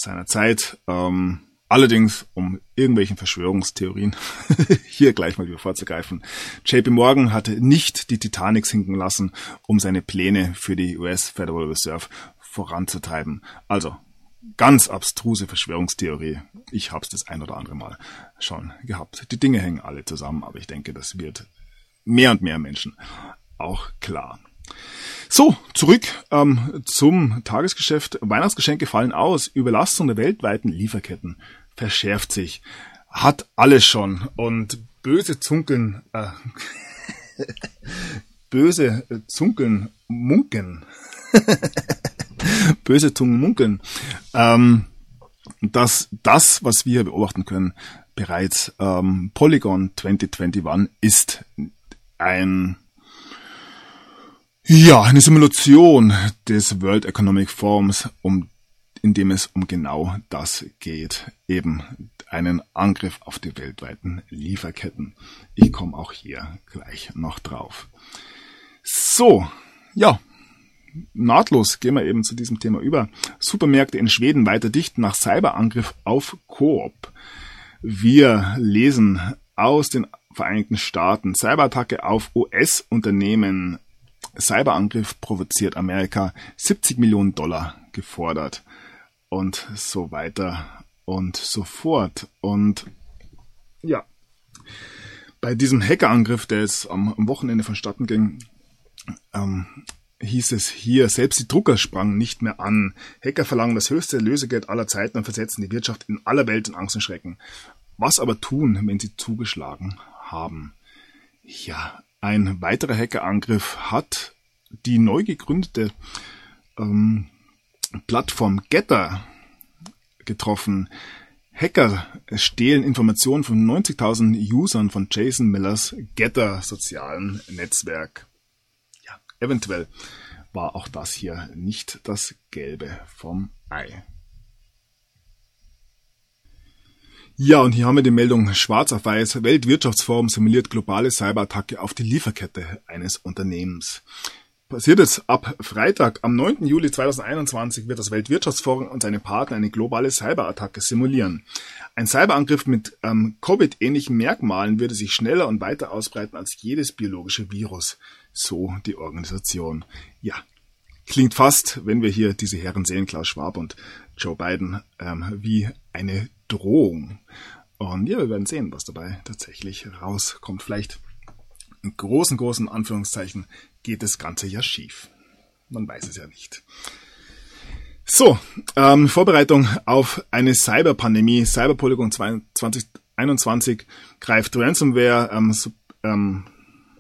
seiner Zeit. Ähm, allerdings, um irgendwelchen Verschwörungstheorien hier gleich mal wieder vorzugreifen, JP Morgan hatte nicht die Titanic sinken lassen, um seine Pläne für die US Federal Reserve voranzutreiben. Also ganz abstruse Verschwörungstheorie. Ich habe es das ein oder andere Mal schon gehabt. Die Dinge hängen alle zusammen, aber ich denke, das wird mehr und mehr Menschen auch klar. So, zurück ähm, zum Tagesgeschäft. Weihnachtsgeschenke fallen aus. Überlastung der weltweiten Lieferketten verschärft sich. Hat alles schon. Und böse Zunkeln, äh, böse Zunkeln munken. böse Zungen munkeln. Ähm, dass das, was wir beobachten können, bereits ähm, Polygon 2021 ist ein ja, eine Simulation des World Economic Forums, um, in dem es um genau das geht. Eben einen Angriff auf die weltweiten Lieferketten. Ich komme auch hier gleich noch drauf. So, ja, nahtlos gehen wir eben zu diesem Thema über. Supermärkte in Schweden weiter dicht nach Cyberangriff auf Coop. Wir lesen aus den Vereinigten Staaten. Cyberattacke auf US-Unternehmen. Cyberangriff provoziert Amerika 70 Millionen Dollar gefordert. Und so weiter und so fort. Und ja, bei diesem Hackerangriff, der jetzt am, Wochenende vonstatten ging, ähm, hieß es hier, selbst die Drucker sprangen nicht mehr an. Hacker verlangen das höchste Lösegeld aller Zeiten und versetzen die Wirtschaft in aller Welt in Angst und Schrecken. Was aber tun, wenn sie zugeschlagen haben. Ja, ein weiterer Hackerangriff hat die neu gegründete ähm, Plattform Getter getroffen. Hacker stehlen Informationen von 90.000 Usern von Jason Millers Getter sozialen Netzwerk. Ja, eventuell war auch das hier nicht das Gelbe vom Ei. Ja, und hier haben wir die Meldung schwarz auf weiß. Weltwirtschaftsforum simuliert globale Cyberattacke auf die Lieferkette eines Unternehmens. Passiert es ab Freitag, am 9. Juli 2021, wird das Weltwirtschaftsforum und seine Partner eine globale Cyberattacke simulieren. Ein Cyberangriff mit ähm, Covid-ähnlichen Merkmalen würde sich schneller und weiter ausbreiten als jedes biologische Virus. So die Organisation. Ja, klingt fast, wenn wir hier diese Herren sehen, Klaus Schwab und Joe Biden, ähm, wie eine Drohung. Und ja, wir werden sehen, was dabei tatsächlich rauskommt. Vielleicht in großen, großen Anführungszeichen geht das Ganze ja schief. Man weiß es ja nicht. So, ähm, Vorbereitung auf eine Cyberpandemie. Cyberpolygon 2021 greift Ransomware, ähm, ähm,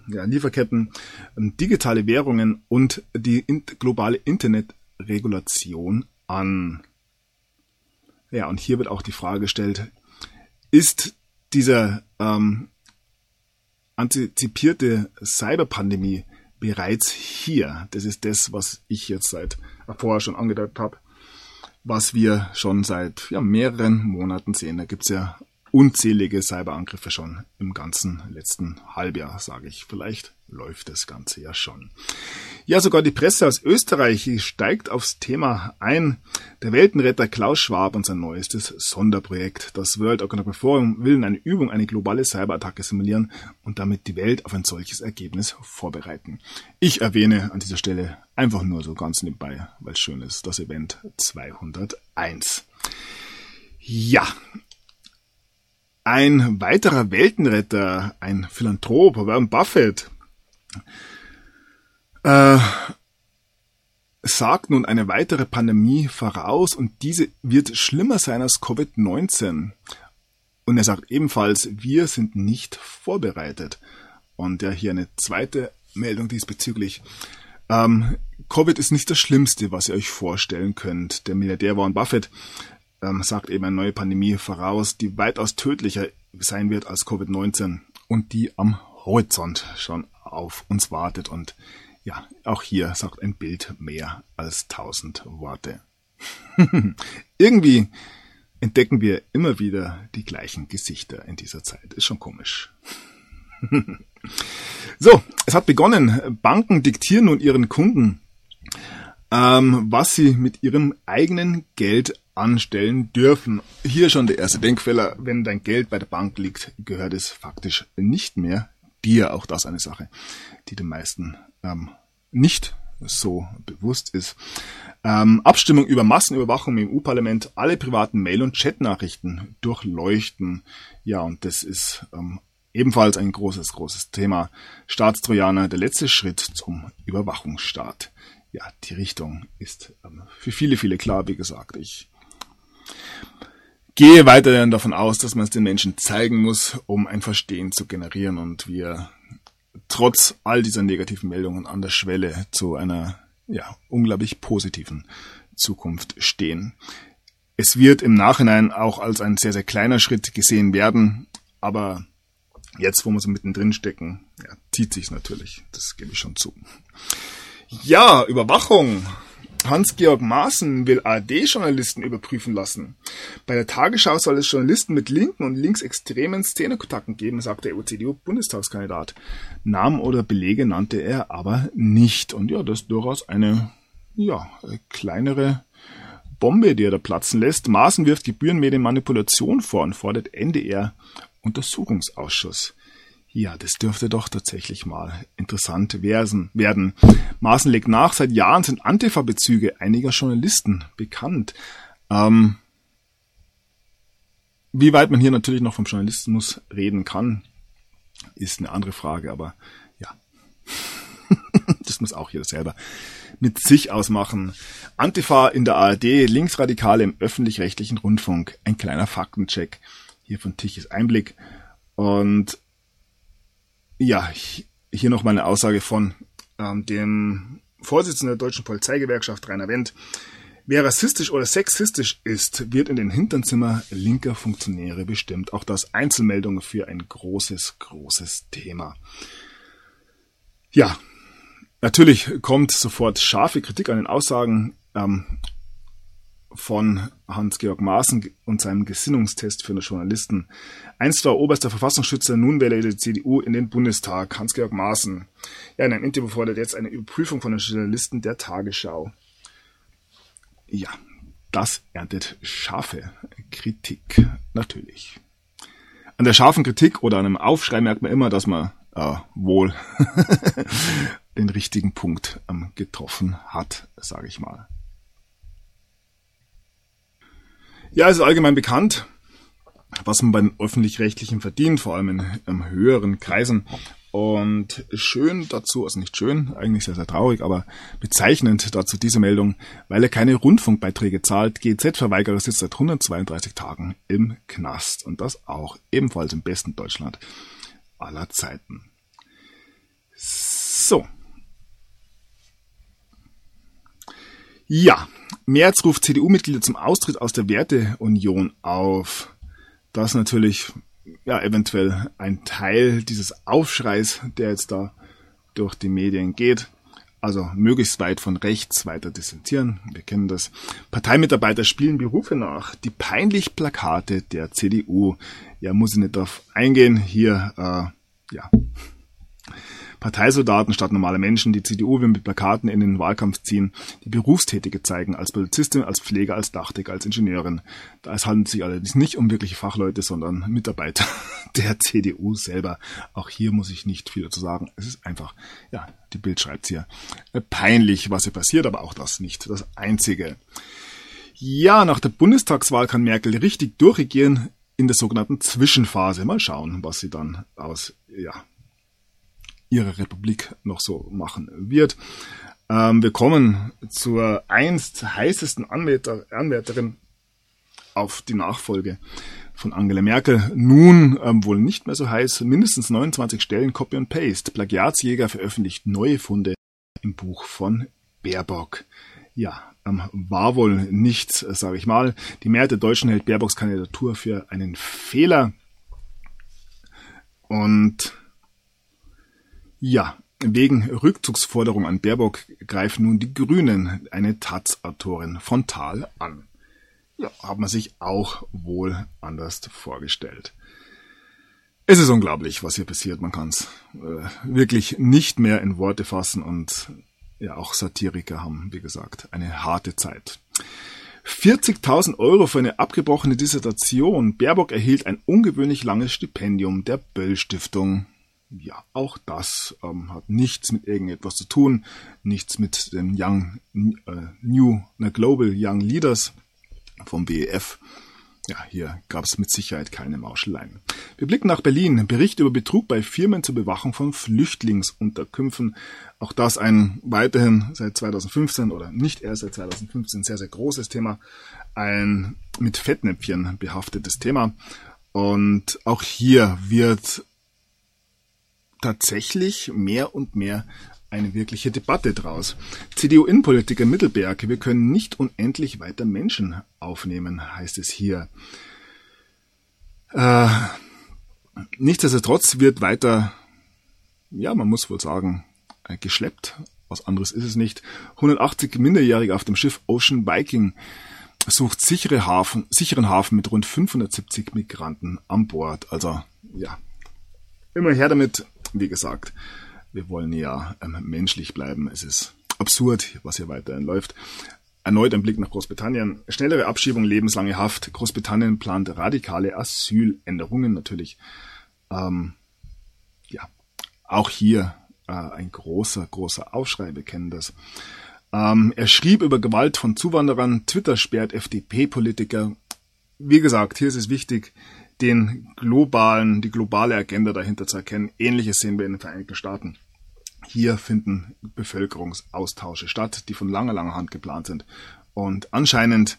ja, Lieferketten, ähm, digitale Währungen und die in globale Internetregulation an. Ja, und hier wird auch die Frage gestellt, ist diese ähm, antizipierte Cyberpandemie bereits hier? Das ist das, was ich jetzt seit vorher schon angedeutet habe, was wir schon seit ja, mehreren Monaten sehen. Da gibt's ja unzählige Cyberangriffe schon im ganzen letzten Halbjahr, sage ich. Vielleicht läuft das Ganze ja schon. Ja, sogar die Presse aus Österreich steigt aufs Thema ein. Der Weltenretter Klaus Schwab und sein neuestes Sonderprojekt. Das World Economic Forum will in einer Übung eine globale Cyberattacke simulieren und damit die Welt auf ein solches Ergebnis vorbereiten. Ich erwähne an dieser Stelle einfach nur so ganz nebenbei, weil es schön ist, das Event 201. Ja, ein weiterer Weltenretter, ein Philanthrop, Warren Buffett, äh, sagt nun eine weitere Pandemie voraus und diese wird schlimmer sein als Covid-19. Und er sagt ebenfalls, wir sind nicht vorbereitet. Und ja, hier eine zweite Meldung diesbezüglich. Ähm, Covid ist nicht das Schlimmste, was ihr euch vorstellen könnt. Der Milliardär Warren Buffett ähm, sagt eben eine neue Pandemie voraus, die weitaus tödlicher sein wird als Covid-19 und die am Horizont schon auf uns wartet. Und ja, auch hier sagt ein Bild mehr als tausend Worte. Irgendwie entdecken wir immer wieder die gleichen Gesichter in dieser Zeit. Ist schon komisch. so, es hat begonnen. Banken diktieren nun ihren Kunden, ähm, was sie mit ihrem eigenen Geld anstellen dürfen. Hier schon der erste Denkfehler. Wenn dein Geld bei der Bank liegt, gehört es faktisch nicht mehr dir. Auch das eine Sache, die den meisten ähm, nicht so bewusst ist. Ähm, Abstimmung über Massenüberwachung im EU-Parlament, alle privaten Mail- und Chatnachrichten durchleuchten. Ja, und das ist ähm, ebenfalls ein großes, großes Thema. Staatstrojaner, der letzte Schritt zum Überwachungsstaat. Ja, die Richtung ist ähm, für viele, viele klar, wie gesagt. Ich gehe weiterhin davon aus, dass man es den Menschen zeigen muss, um ein Verstehen zu generieren und wir trotz all dieser negativen Meldungen an der Schwelle zu einer ja, unglaublich positiven Zukunft stehen. Es wird im Nachhinein auch als ein sehr, sehr kleiner Schritt gesehen werden, aber jetzt, wo wir so mittendrin stecken, ja, zieht sich natürlich. Das gebe ich schon zu. Ja, Überwachung. Hans-Georg Maaßen will ARD-Journalisten überprüfen lassen. Bei der Tagesschau soll es Journalisten mit linken und linksextremen Szenekontakten geben, sagte der CDU-Bundestagskandidat. Namen oder Belege nannte er aber nicht. Und ja, das ist durchaus eine, ja, kleinere Bombe, die er da platzen lässt. Maaßen wirft Gebührenmedienmanipulation vor und fordert NDR Untersuchungsausschuss. Ja, das dürfte doch tatsächlich mal interessant werden. Maaßen legt nach, seit Jahren sind Antifa-Bezüge einiger Journalisten bekannt. Ähm, wie weit man hier natürlich noch vom Journalismus reden kann, ist eine andere Frage, aber ja. das muss auch jeder selber mit sich ausmachen. Antifa in der ARD, Linksradikale im öffentlich-rechtlichen Rundfunk. Ein kleiner Faktencheck hier von Tichys Einblick. Und ja, hier noch mal eine Aussage von ähm, dem Vorsitzenden der Deutschen Polizeigewerkschaft, Rainer Wendt. Wer rassistisch oder sexistisch ist, wird in den Hinterzimmer linker Funktionäre bestimmt. Auch das Einzelmeldungen für ein großes, großes Thema. Ja, natürlich kommt sofort scharfe Kritik an den Aussagen ähm, von Hans-Georg Maaßen und seinem Gesinnungstest für Journalisten. Einst war oberster Verfassungsschützer, nun wählt er die CDU in den Bundestag. Hans-Georg Maaßen. Ja, in einem Interview fordert jetzt eine Überprüfung von den Journalisten der Tagesschau. Ja, das erntet scharfe Kritik. Natürlich. An der scharfen Kritik oder an einem Aufschrei merkt man immer, dass man äh, wohl den richtigen Punkt ähm, getroffen hat, sage ich mal. Ja, es ist allgemein bekannt, was man bei den öffentlich-rechtlichen verdient, vor allem in, in höheren Kreisen. Und schön dazu, also nicht schön, eigentlich sehr, sehr traurig, aber bezeichnend dazu diese Meldung, weil er keine Rundfunkbeiträge zahlt, GZ-Verweigerer sitzt seit 132 Tagen im Knast. Und das auch ebenfalls im besten Deutschland aller Zeiten. So. Ja, Merz ruft CDU-Mitglieder zum Austritt aus der Werteunion auf. Das natürlich ja eventuell ein Teil dieses Aufschreis, der jetzt da durch die Medien geht. Also möglichst weit von rechts weiter dissentieren. Wir kennen das. Parteimitarbeiter spielen Berufe nach. Die peinlich Plakate der CDU. Ja, muss ich nicht darauf eingehen. Hier, äh, ja, Parteisoldaten statt normaler Menschen. Die CDU will mit Plakaten in den Wahlkampf ziehen, die Berufstätige zeigen, als Polizistin, als Pfleger, als Dachdecker, als Ingenieurin. Da es handelt sich allerdings nicht um wirkliche Fachleute, sondern Mitarbeiter der CDU selber. Auch hier muss ich nicht viel dazu sagen. Es ist einfach, ja, die Bild schreibt hier, äh, peinlich, was hier passiert, aber auch das nicht das Einzige. Ja, nach der Bundestagswahl kann Merkel richtig durchregieren in der sogenannten Zwischenphase. Mal schauen, was sie dann aus, ja, ihre Republik noch so machen wird. Ähm, wir kommen zur einst heißesten Anwärter, Anwärterin auf die Nachfolge von Angela Merkel. Nun ähm, wohl nicht mehr so heiß. Mindestens 29 Stellen Copy and Paste. Plagiatsjäger veröffentlicht neue Funde im Buch von Baerbock. Ja, ähm, war wohl nichts, äh, sage ich mal. Die Mehrheit der Deutschen hält Baerbocks Kandidatur für einen Fehler. Und ja, wegen Rückzugsforderung an Baerbock greifen nun die Grünen eine Taz-Autorin Fontal an. Ja, hat man sich auch wohl anders vorgestellt. Es ist unglaublich, was hier passiert. Man kann es äh, wirklich nicht mehr in Worte fassen und ja, auch Satiriker haben, wie gesagt, eine harte Zeit. 40.000 Euro für eine abgebrochene Dissertation. Baerbock erhielt ein ungewöhnlich langes Stipendium der Böll Stiftung ja, auch das ähm, hat nichts mit irgendetwas zu tun, nichts mit den Young äh, New na, Global Young Leaders vom BEF. Ja, hier gab es mit Sicherheit keine Mauscheleien. Wir blicken nach Berlin. Bericht über Betrug bei Firmen zur Bewachung von Flüchtlingsunterkünften. Auch das ein weiterhin seit 2015 oder nicht erst seit 2015 sehr, sehr großes Thema. Ein mit Fettnäpfchen behaftetes Thema. Und auch hier wird tatsächlich mehr und mehr eine wirkliche Debatte draus. CDU-Innenpolitiker Mittelberg, wir können nicht unendlich weiter Menschen aufnehmen, heißt es hier. Äh, nichtsdestotrotz wird weiter, ja, man muss wohl sagen, äh, geschleppt. Was anderes ist es nicht. 180 Minderjährige auf dem Schiff Ocean Viking sucht sichere Hafen, sicheren Hafen mit rund 570 Migranten an Bord. Also, ja, immer her damit, wie gesagt, wir wollen ja ähm, menschlich bleiben. Es ist absurd, was hier weiterhin läuft. Erneut ein Blick nach Großbritannien. Schnellere Abschiebung, lebenslange Haft. Großbritannien plant radikale Asyländerungen natürlich. Ähm, ja, auch hier äh, ein großer, großer Aufschrei. Wir kennen das. Ähm, er schrieb über Gewalt von Zuwanderern. Twitter sperrt FDP-Politiker. Wie gesagt, hier ist es wichtig, den globalen, die globale Agenda dahinter zu erkennen. Ähnliches sehen wir in den Vereinigten Staaten. Hier finden Bevölkerungsaustausche statt, die von langer, langer Hand geplant sind und anscheinend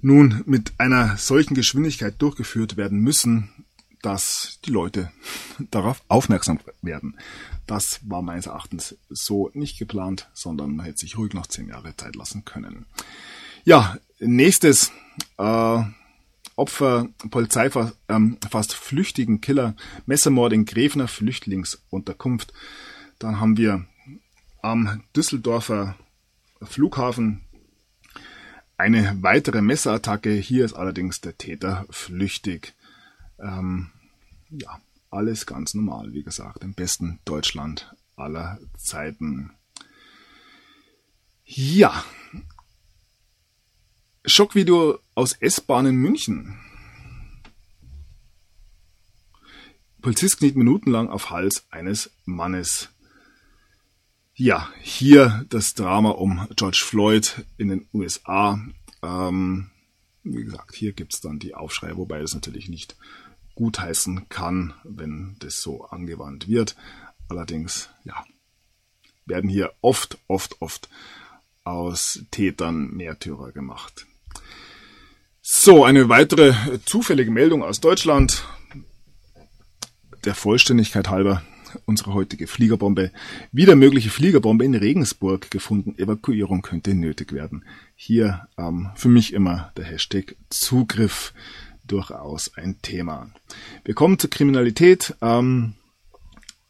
nun mit einer solchen Geschwindigkeit durchgeführt werden müssen, dass die Leute darauf aufmerksam werden. Das war meines Erachtens so nicht geplant, sondern man hätte sich ruhig noch zehn Jahre Zeit lassen können. Ja, nächstes äh, Opfer, Polizei ähm, fast flüchtigen Killer, Messermord in Grefner Flüchtlingsunterkunft. Dann haben wir am Düsseldorfer Flughafen eine weitere Messerattacke. Hier ist allerdings der Täter flüchtig. Ähm, ja, alles ganz normal, wie gesagt, im besten Deutschland aller Zeiten. Ja, Schockvideo aus S-Bahn in München. Polizist kniet minutenlang auf Hals eines Mannes. Ja, hier das Drama um George Floyd in den USA. Ähm, wie gesagt, hier gibt's dann die Aufschrei, wobei das natürlich nicht gutheißen kann, wenn das so angewandt wird. Allerdings, ja, werden hier oft, oft, oft aus Tätern Märtyrer gemacht. So, eine weitere zufällige Meldung aus Deutschland. Der Vollständigkeit halber unsere heutige Fliegerbombe. Wieder mögliche Fliegerbombe in Regensburg gefunden. Evakuierung könnte nötig werden. Hier ähm, für mich immer der Hashtag Zugriff durchaus ein Thema. Wir kommen zur Kriminalität. Ähm,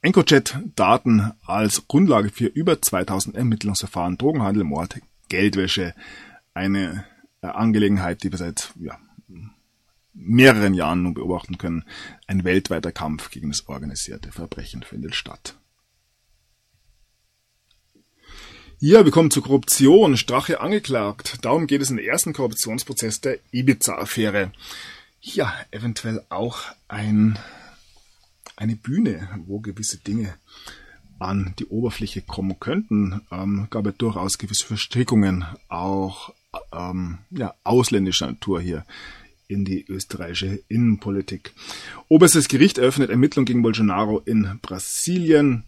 EncroChat-Daten als Grundlage für über 2000 Ermittlungsverfahren, Drogenhandel, Mord, Geldwäsche. Eine äh, Angelegenheit, die wir seit ja, mehreren Jahren nun beobachten können. Ein weltweiter Kampf gegen das organisierte Verbrechen findet statt. Ja, wir kommen zur Korruption. Strache angeklagt. Darum geht es in der ersten Korruptionsprozess der Ibiza-Affäre. Ja, eventuell auch ein, eine Bühne, wo gewisse Dinge an die Oberfläche kommen könnten. Ähm, gab es durchaus gewisse Verstrickungen, auch ähm, ja, ausländischer Natur hier in die österreichische Innenpolitik. Oberstes Gericht eröffnet Ermittlungen gegen Bolsonaro in Brasilien.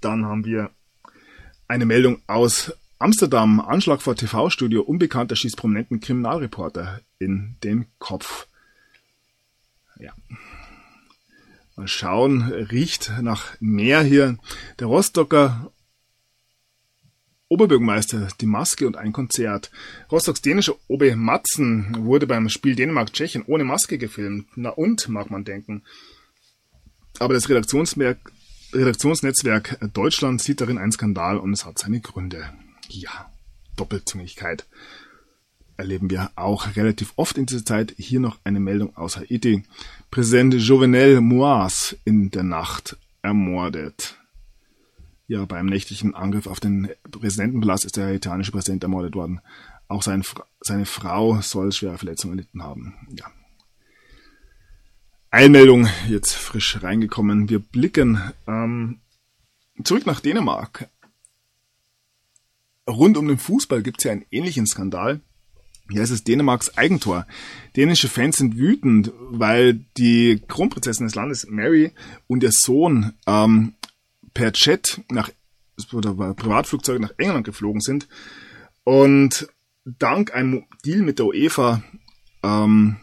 Dann haben wir eine Meldung aus Amsterdam. Anschlag vor TV-Studio. Unbekannter schießt prominenten Kriminalreporter in den Kopf. Ja. Mal schauen, riecht nach mehr hier. Der Rostocker Oberbürgermeister, die Maske und ein Konzert. Rostocks dänischer Obe Matzen wurde beim Spiel Dänemark-Tschechien ohne Maske gefilmt. Na und, mag man denken. Aber das Redaktionsnetzwerk Deutschland sieht darin einen Skandal und es hat seine Gründe. Ja, Doppelzüngigkeit erleben wir auch relativ oft in dieser Zeit. Hier noch eine Meldung aus Haiti. Präsident Jovenel Moise in der Nacht ermordet. Ja, beim nächtlichen Angriff auf den Präsidentenpalast ist der haitianische Präsident ermordet worden. Auch sein, seine Frau soll schwere Verletzungen erlitten haben. Ja. Eilmeldung jetzt frisch reingekommen. Wir blicken ähm, zurück nach Dänemark. Rund um den Fußball gibt es ja einen ähnlichen Skandal. Hier ist es Dänemarks Eigentor. Dänische Fans sind wütend, weil die Kronprinzessin des Landes, Mary, und ihr Sohn ähm, per Jet nach oder Privatflugzeuge nach England geflogen sind und dank einem Deal mit der UEFA ähm,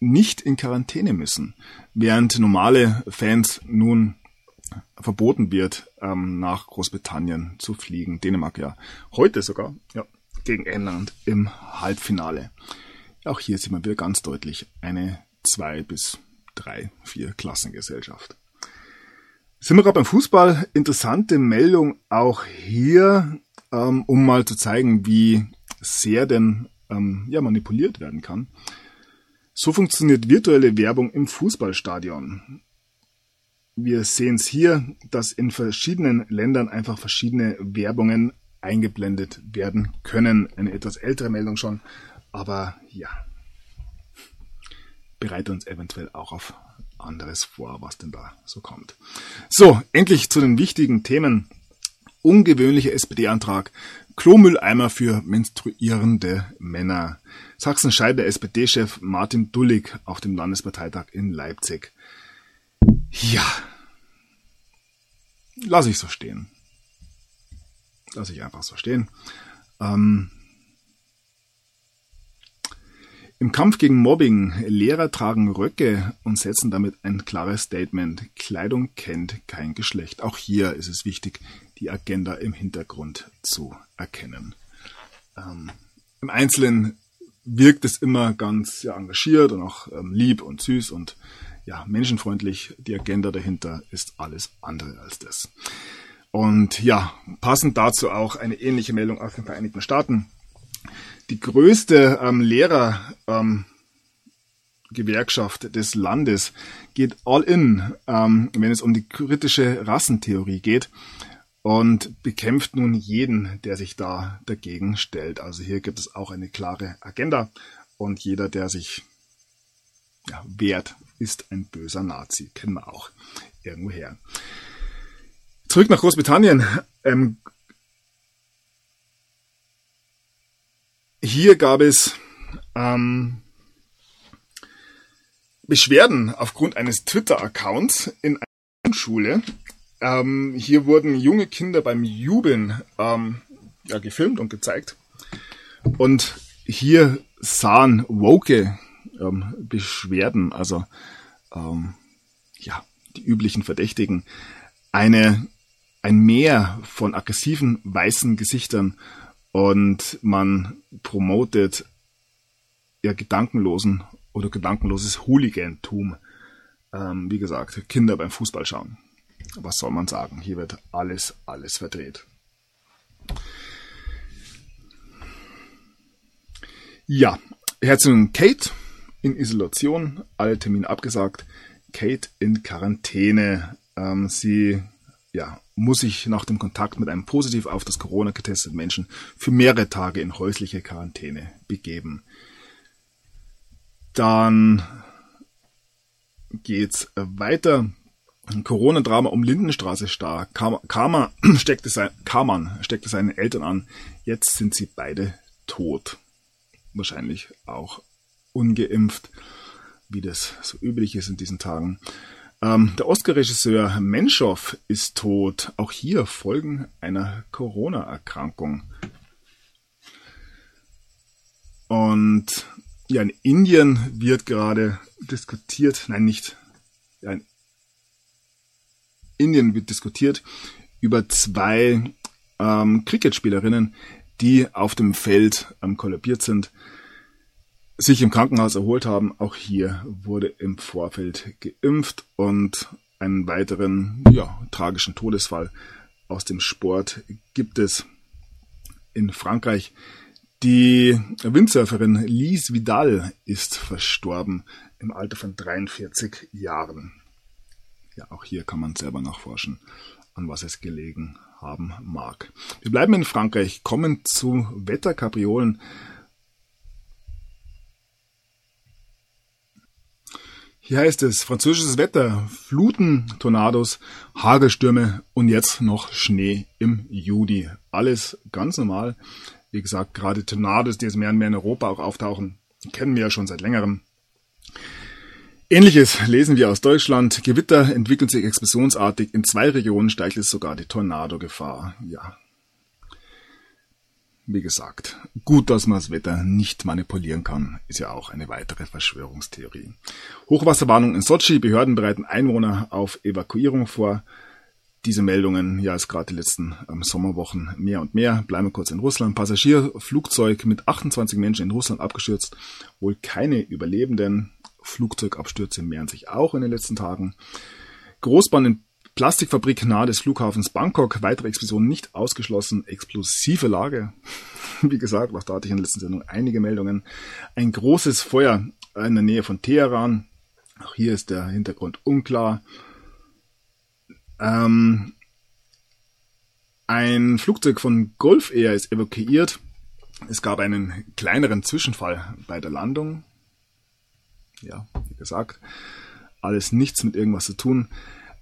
nicht in Quarantäne müssen, während normale Fans nun verboten wird, ähm, nach Großbritannien zu fliegen. Dänemark ja heute sogar, ja, gegen England im Halbfinale. Auch hier sieht man wieder ganz deutlich eine zwei bis drei, vier Klassengesellschaft. Sind wir gerade beim Fußball? Interessante Meldung auch hier, ähm, um mal zu zeigen, wie sehr denn ähm, ja, manipuliert werden kann. So funktioniert virtuelle Werbung im Fußballstadion. Wir sehen es hier, dass in verschiedenen Ländern einfach verschiedene Werbungen eingeblendet werden können. Eine etwas ältere Meldung schon, aber ja, bereite uns eventuell auch auf anderes vor, was denn da so kommt. So, endlich zu den wichtigen Themen. Ungewöhnlicher SPD-Antrag. Klomülleimer für menstruierende Männer. Sachsen scheidet SPD-Chef Martin Dullig auf dem Landesparteitag in Leipzig. Ja. Lass ich so stehen. Lass ich einfach so stehen. Ähm, Im Kampf gegen Mobbing, Lehrer tragen Röcke und setzen damit ein klares Statement. Kleidung kennt kein Geschlecht. Auch hier ist es wichtig, die Agenda im Hintergrund zu erkennen. Ähm, Im Einzelnen wirkt es immer ganz ja, engagiert und auch ähm, lieb und süß und ja, menschenfreundlich. Die Agenda dahinter ist alles andere als das. Und ja, passend dazu auch eine ähnliche Meldung aus den Vereinigten Staaten die größte ähm, Lehrergewerkschaft ähm, des Landes geht all in, ähm, wenn es um die kritische Rassentheorie geht und bekämpft nun jeden, der sich da dagegen stellt. Also hier gibt es auch eine klare Agenda und jeder, der sich ja, wehrt, ist ein böser Nazi. Kennen wir auch irgendwoher. Zurück nach Großbritannien. Ähm, Hier gab es ähm, Beschwerden aufgrund eines Twitter-Accounts in einer Schule. Ähm, hier wurden junge Kinder beim Jubeln ähm, ja, gefilmt und gezeigt. Und hier sahen woke ähm, Beschwerden, also ähm, ja, die üblichen Verdächtigen, eine, ein Meer von aggressiven weißen Gesichtern und man promotet ja gedankenlosen oder gedankenloses Hooligantum. Ähm, wie gesagt, Kinder beim Fußball schauen. Was soll man sagen? Hier wird alles, alles verdreht. Ja, Herzogin Kate in Isolation, alle Termine abgesagt. Kate in Quarantäne. Ähm, sie ja, muss sich nach dem Kontakt mit einem positiv auf das Corona getesteten Menschen für mehrere Tage in häusliche Quarantäne begeben. Dann geht's weiter. Corona-Drama um Lindenstraße stark. Karma steckte, sein, Karman steckte seine Eltern an. Jetzt sind sie beide tot. Wahrscheinlich auch ungeimpft, wie das so üblich ist in diesen Tagen. Ähm, der Oscar-Regisseur Menschow ist tot. Auch hier Folgen einer Corona-Erkrankung. Und ja, in Indien wird gerade diskutiert, nein, nicht, ja, in Indien wird diskutiert über zwei ähm, Cricketspielerinnen, die auf dem Feld ähm, kollabiert sind, sich im Krankenhaus erholt haben. Auch hier wurde im Vorfeld geimpft und einen weiteren ja, tragischen Todesfall aus dem Sport gibt es in Frankreich. Die Windsurferin Lise Vidal ist verstorben im Alter von 43 Jahren. Ja, auch hier kann man selber nachforschen, an was es gelegen haben mag. Wir bleiben in Frankreich, kommen zu Wetterkapriolen. Hier heißt es französisches Wetter, Fluten, Tornados, Hagelstürme und jetzt noch Schnee im Juli. Alles ganz normal. Wie gesagt, gerade Tornados, die jetzt mehr und mehr in Europa auch auftauchen, kennen wir ja schon seit längerem. Ähnliches lesen wir aus Deutschland. Gewitter entwickeln sich explosionsartig. In zwei Regionen steigt es sogar die Tornado-Gefahr. Ja. Wie gesagt, gut, dass man das Wetter nicht manipulieren kann, ist ja auch eine weitere Verschwörungstheorie. Hochwasserwarnung in Sochi. Behörden bereiten Einwohner auf Evakuierung vor. Diese Meldungen, ja, ist gerade die letzten ähm, Sommerwochen mehr und mehr. Bleiben wir kurz in Russland. Passagierflugzeug mit 28 Menschen in Russland abgestürzt. Wohl keine Überlebenden. Flugzeugabstürze mehren sich auch in den letzten Tagen. Großbahn in Plastikfabrik nahe des Flughafens Bangkok, weitere Explosionen nicht ausgeschlossen, explosive Lage. Wie gesagt, auch da hatte ich in der letzten Sendung einige Meldungen. Ein großes Feuer in der Nähe von Teheran. Auch hier ist der Hintergrund unklar. Ähm, ein Flugzeug von Gulf Air ist evakuiert. Es gab einen kleineren Zwischenfall bei der Landung ja, wie gesagt, alles nichts mit irgendwas zu tun.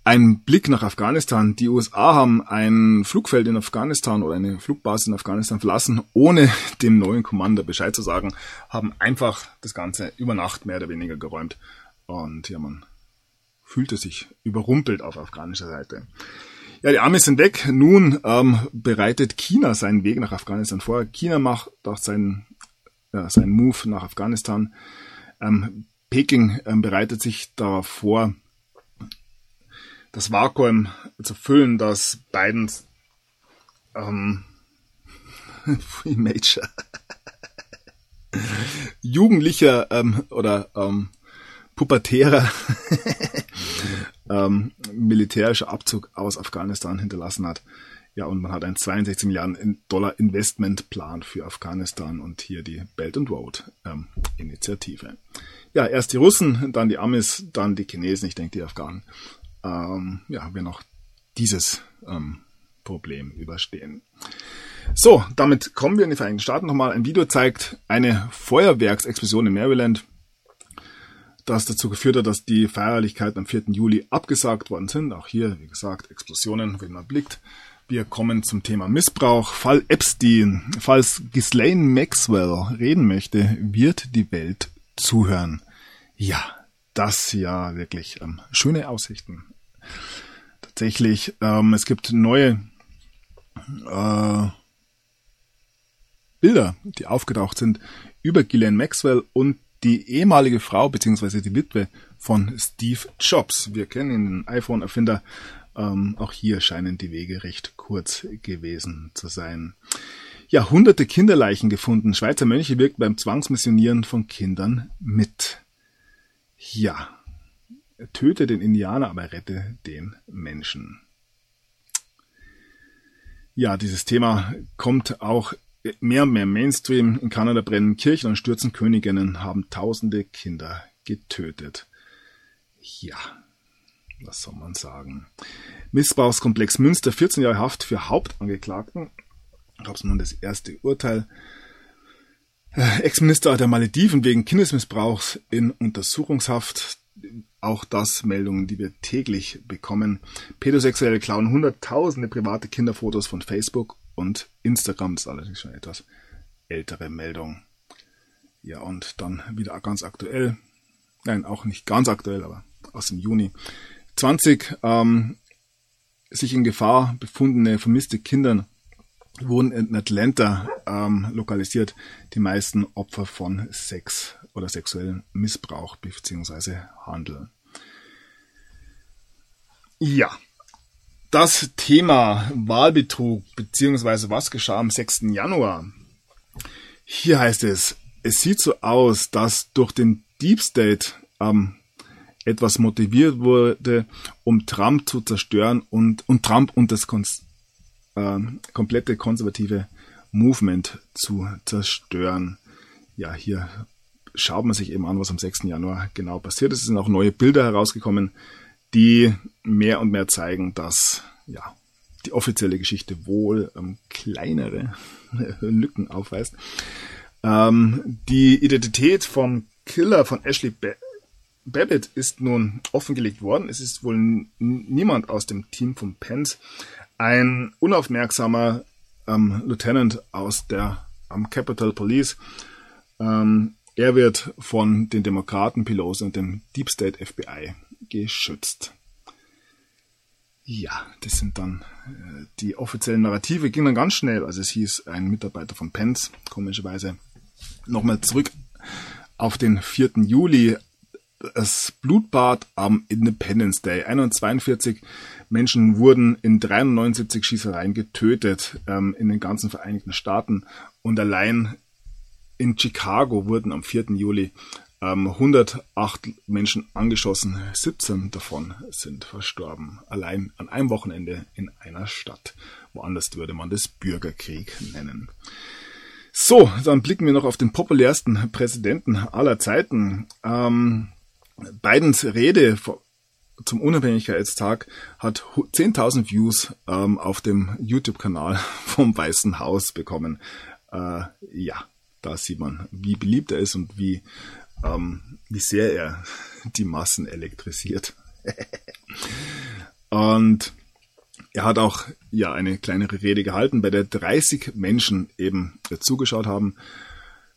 Ein Blick nach Afghanistan. Die USA haben ein Flugfeld in Afghanistan oder eine Flugbasis in Afghanistan verlassen, ohne dem neuen Commander Bescheid zu sagen, haben einfach das Ganze über Nacht mehr oder weniger geräumt. Und ja, man fühlte sich überrumpelt auf afghanischer Seite. Ja, die Amis sind weg. Nun ähm, bereitet China seinen Weg nach Afghanistan vor. China macht auch seinen, ja, seinen Move nach Afghanistan. Ähm, Peking ähm, bereitet sich darauf vor, das Vakuum zu füllen, das Biden ähm, Free Major. Jugendlicher ähm, oder ähm, pubertärer ähm, militärischer Abzug aus Afghanistan hinterlassen hat. Ja, und man hat einen 62 Milliarden Dollar Investmentplan für Afghanistan und hier die Belt and Road ähm, Initiative. Ja, erst die Russen, dann die Amis, dann die Chinesen, ich denke die Afghanen, ähm, ja, werden auch dieses ähm, Problem überstehen. So, damit kommen wir in die Vereinigten Staaten nochmal. Ein Video zeigt eine Feuerwerksexplosion in Maryland, das dazu geführt hat, dass die Feierlichkeiten am 4. Juli abgesagt worden sind. Auch hier, wie gesagt, Explosionen, wenn man blickt. Wir kommen zum Thema Missbrauch. Fall Epstein. Falls Ghislaine Maxwell reden möchte, wird die Welt zuhören. Ja, das ja wirklich ähm, schöne Aussichten. Tatsächlich, ähm, es gibt neue äh, Bilder, die aufgetaucht sind über Ghislaine Maxwell und die ehemalige Frau bzw. die Witwe von Steve Jobs. Wir kennen den iPhone-Erfinder Ähm, auch hier scheinen die Wege recht kurz gewesen zu sein. Ja, hunderte Kinderleichen gefunden. Schweizer Mönche wirkt beim Zwangsmissionieren von Kindern mit. Ja, töte den Indianer, aber rette den Menschen. Ja, dieses Thema kommt auch mehr und mehr Mainstream. In Kanada brennen Kirchen und stürzen Königinnen, haben tausende Kinder getötet. Ja, was soll man sagen? Missbrauchskomplex Münster, 14 Jahre Haft für Hauptangeklagten. Gab es nun das erste Urteil. Äh, Ex-Minister der Malediven wegen Kindesmissbrauchs in Untersuchungshaft. Auch das Meldungen, die wir täglich bekommen. Pädosexuelle klauen hunderttausende private Kinderfotos von Facebook und Instagram. Das ist allerdings schon etwas ältere Meldung. Ja, und dann wieder ganz aktuell. Nein, auch nicht ganz aktuell, aber aus dem Juni. 20 ähm, sich in Gefahr befundene vermisste Kinder wurden in Atlanta ähm, lokalisiert. Die meisten Opfer von Sex oder sexuellen Missbrauch bzw. Handel. Ja, das Thema Wahlbetrug bzw. was geschah am 6. Januar. Hier heißt es, es sieht so aus, dass durch den Deep State ähm, etwas motiviert wurde, um Trump zu zerstören und, und Trump und das Kons äh, komplette konservative Movement zu zerstören. Ja, hier schaut man sich eben an, was am 6. Januar genau passiert ist. Es sind auch neue Bilder herausgekommen, die mehr und mehr zeigen, dass ja, die offizielle Geschichte wohl ähm, kleinere Lücken aufweist. Ähm, die Identität vom Killer von Ashley ba Babbitt ist nun offengelegt worden. Es ist wohl niemand aus dem Team von Pence. Ein unaufmerksamer ähm, Lieutenant aus der ähm, Capitol Police. Ähm, er wird von den Demokraten, Pelosi und dem Deep State FBI geschützt. Ja, das sind dann äh, die offiziellen Narrative, ging dann ganz schnell. Also es hieß ein Mitarbeiter von Pence, komischerweise. Nochmal zurück auf den 4. Juli, das Blutbad am Independence Day. 142 Menschen wurden in 73 Schießereien getötet ähm, in den ganzen Vereinigten Staaten und allein in Chicago wurden am 4. Juli 108 ähm, Menschen angeschossen, 17 davon sind verstorben. Allein an einem Wochenende in einer Stadt. Woanders würde man das Bürgerkrieg nennen. So, dann blicken wir noch auf den populärsten Präsidenten aller Zeiten. Ähm, Bidens Rede zum Unabhängigkeitstag hat 10.000 Views ähm, auf dem YouTube-Kanal vom Weißen Haus bekommen. Äh, ja, da sieht man, wie beliebt er ist und wie ähm, wie sehr er die Massen elektrisiert. und er hat auch ja eine kleinere Rede gehalten, bei der 30 Menschen eben zugeschaut haben.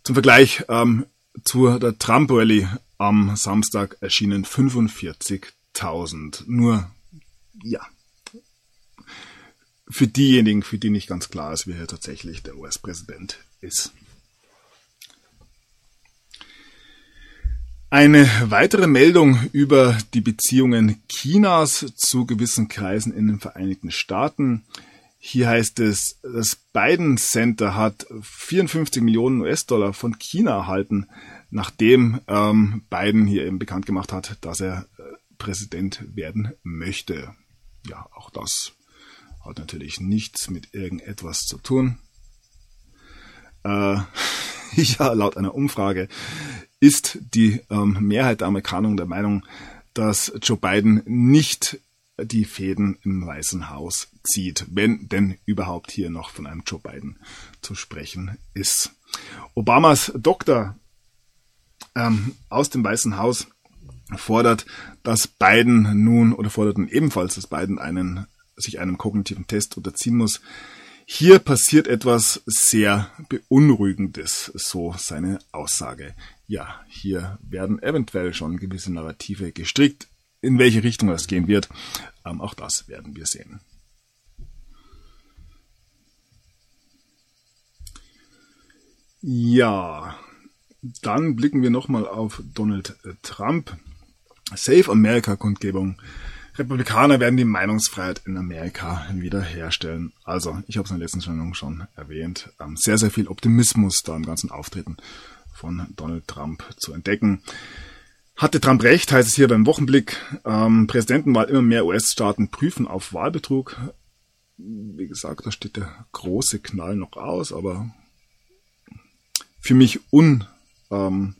Zum Vergleich ähm, zu der Trump Rally am Samstag erschienen 45.000. Nur ja, für diejenigen, für die nicht ganz klar ist, wer hier tatsächlich der US-Präsident ist. Eine weitere Meldung über die Beziehungen Chinas zu gewissen Kreisen in den Vereinigten Staaten. Hier heißt es, das Biden Center hat 54 Millionen US-Dollar von China erhalten, nachdem ähm, Biden hier eben bekannt gemacht hat, dass er äh, Präsident werden möchte. Ja, auch das hat natürlich nichts mit irgendetwas zu tun. Äh, ja, laut einer Umfrage ist die ähm, Mehrheit der Amerikaner der Meinung, dass Joe Biden nicht die Fäden im Weißen Haus zieht, wenn denn überhaupt hier noch von einem Joe Biden zu sprechen ist. Obamas Doktor ähm, aus dem Weißen Haus fordert, dass Biden nun oder forderten ebenfalls, dass Biden einen sich einem kognitiven Test unterziehen muss. Hier passiert etwas sehr Beunruhigendes, so seine Aussage ja, hier werden eventuell schon gewisse Narrative gestrickt. In welche Richtung das gehen wird, ähm, auch das werden wir sehen. Ja, dann blicken wir nochmal auf Donald Trump. Save America Kundgebung Republikaner werden die Meinungsfreiheit in Amerika wiederherstellen. Also, ich habe es in der letzten Sendung schon erwähnt, ähm, sehr, sehr viel Optimismus da im ganzen Auftreten von Donald Trump zu entdecken. Hatte Trump recht, heißt es hier beim Wochenblick. Ähm, Präsidentenwahl immer mehr US-Staaten prüfen auf Wahlbetrug. Wie gesagt, da steht der große Knall noch aus, aber für mich un, ähm,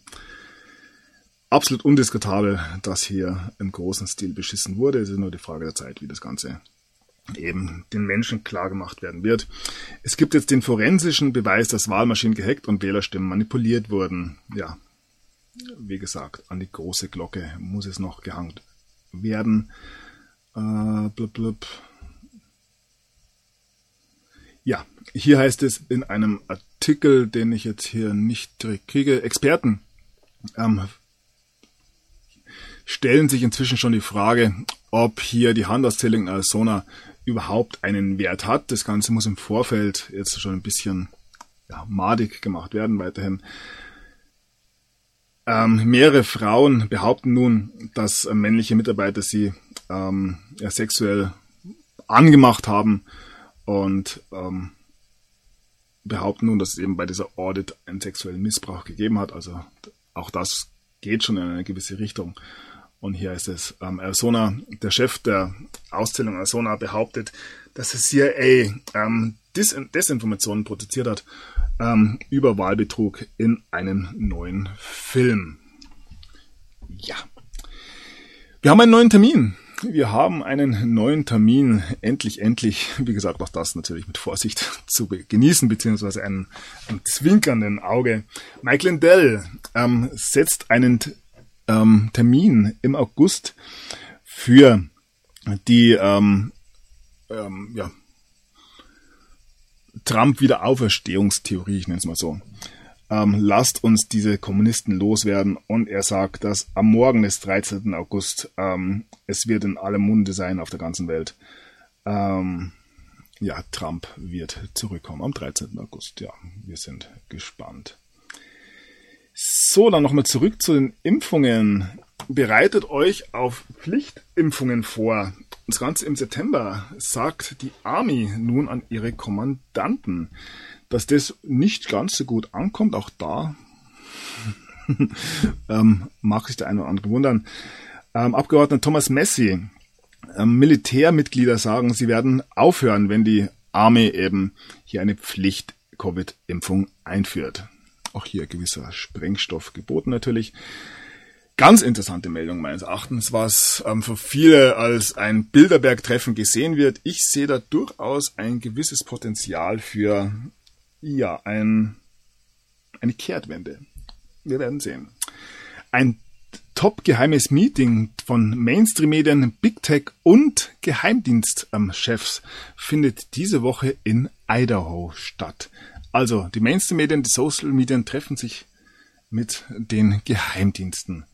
absolut undiskutabel, dass hier im großen Stil beschissen wurde. Es ist nur die Frage der Zeit, wie das Ganze eben den Menschen klar gemacht werden wird. Es gibt jetzt den forensischen Beweis, dass Wahlmaschinen gehackt und Wählerstimmen manipuliert wurden. Ja, wie gesagt, an die große Glocke muss es noch gehangt werden. Äh, blub, blub. Ja, hier heißt es in einem Artikel, den ich jetzt hier nicht kriege, Experten ähm, stellen sich inzwischen schon die Frage, ob hier die Handauszählung in Arizona überhaupt einen Wert hat. Das Ganze muss im Vorfeld jetzt schon ein bisschen ja, madig gemacht werden weiterhin. Ähm, mehrere Frauen behaupten nun, dass männliche Mitarbeiter sie ähm, ja, sexuell angemacht haben und ähm, behaupten nun, dass es eben bei dieser Audit einen sexuellen Missbrauch gegeben hat. Also auch das geht schon in eine gewisse Richtung. Und hier ist es ähm, Arizona, der Chef der Auszählung Arizona behauptet, dass das CIA ähm, Dis Desinformationen produziert hat ähm, über Wahlbetrug in einem neuen Film. Ja. Wir haben einen neuen Termin. Wir haben einen neuen Termin. Endlich, endlich. Wie gesagt, auch das natürlich mit Vorsicht zu genießen, beziehungsweise einem, einem zwinkernden Auge. Mike Lindell ähm, setzt einen ähm, Termin im August für die ähm, ähm, ja, Trump-Wiederauferstehungstheorie, ich nenne es mal so. Ähm, lasst uns diese Kommunisten loswerden. Und er sagt, dass am Morgen des 13. August ähm, es wird in allem Munde sein auf der ganzen Welt. Ähm, ja, Trump wird zurückkommen am 13. August. Ja, wir sind gespannt. So, dann nochmal zurück zu den Impfungen. Bereitet euch auf Pflichtimpfungen vor. Das Ganze im September sagt die Army nun an ihre Kommandanten, dass das nicht ganz so gut ankommt. Auch da ähm, mag sich der eine oder andere wundern. Ähm, Abgeordneter Thomas Messi, ähm, Militärmitglieder sagen, sie werden aufhören, wenn die Army eben hier eine Pflicht-Covid-Impfung einführt. Auch hier gewisser Sprengstoff geboten natürlich. Ganz interessante Meldung meines Erachtens, was ähm, für viele als ein Bilderberg-Treffen gesehen wird. Ich sehe da durchaus ein gewisses Potenzial für ja ein, eine Kehrtwende. Wir werden sehen. Ein top geheimes Meeting von Mainstream-Medien, Big Tech und Geheimdienstchefs findet diese Woche in Idaho statt. Also die Mainstream-Medien, die Social-Medien treffen sich mit den Geheimdiensten.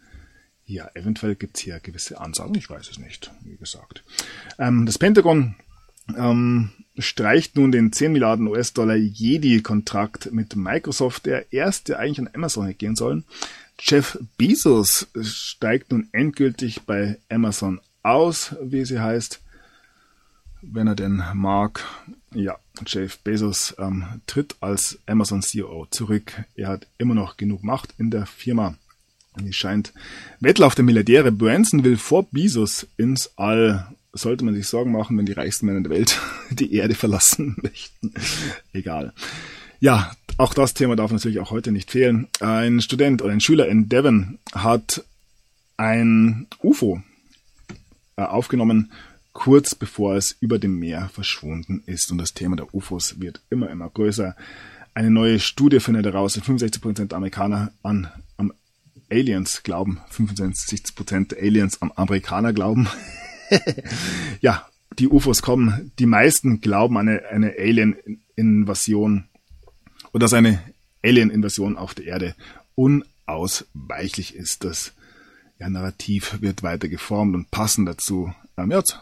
Ja, eventuell gibt es hier gewisse Ansagen, ich weiß es nicht, wie gesagt. Ähm, das Pentagon ähm, streicht nun den 10 Milliarden US-Dollar Jedi-Kontrakt mit Microsoft, der erste eigentlich an Amazon hätte gehen sollen. Jeff Bezos steigt nun endgültig bei Amazon aus, wie sie heißt wenn er denn mag. Ja, Jeff Bezos ähm, tritt als Amazon CEO zurück. Er hat immer noch genug Macht in der Firma. Es scheint Wettlauf der Milliardäre. Branson will vor Bezos ins All. Sollte man sich Sorgen machen, wenn die reichsten Männer der Welt die Erde verlassen möchten. Egal. Ja, auch das Thema darf natürlich auch heute nicht fehlen. Ein Student oder ein Schüler in Devon hat ein UFO äh, aufgenommen kurz bevor es über dem Meer verschwunden ist. Und das Thema der UFOs wird immer, immer größer. Eine neue Studie findet heraus, dass 65% der Amerikaner an am Aliens glauben. 65% der Aliens am Amerikaner glauben. ja, die UFOs kommen. Die meisten glauben an eine, eine Alien-Invasion oder dass eine Alien-Invasion auf der Erde unausweichlich ist. Das ja, Narrativ wird weiter geformt und passend dazu ja,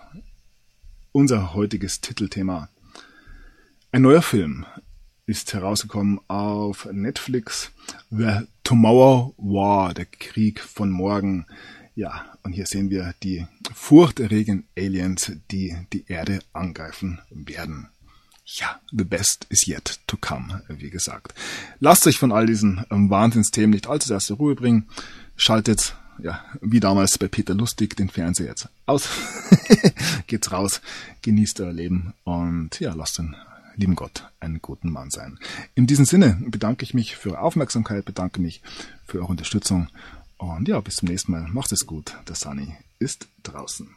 unser heutiges Titelthema. Ein neuer Film ist herausgekommen auf Netflix. The Tomorrow War, der Krieg von morgen. Ja, und hier sehen wir die furchterregenden Aliens, die die Erde angreifen werden. Ja, the best is yet to come, wie gesagt. Lasst euch von all diesen Wahnsinnsthemen nicht allzu sehr der Ruhe bringen. Schaltet, ja, wie damals bei Peter Lustig, den Fernseher jetzt aus. Geht's raus, genießt euer Leben und ja, lasst den lieben Gott einen guten Mann sein. In diesem Sinne bedanke ich mich für eure Aufmerksamkeit, bedanke mich für eure Unterstützung und ja, bis zum nächsten Mal. Macht es gut. Der Sunny ist draußen.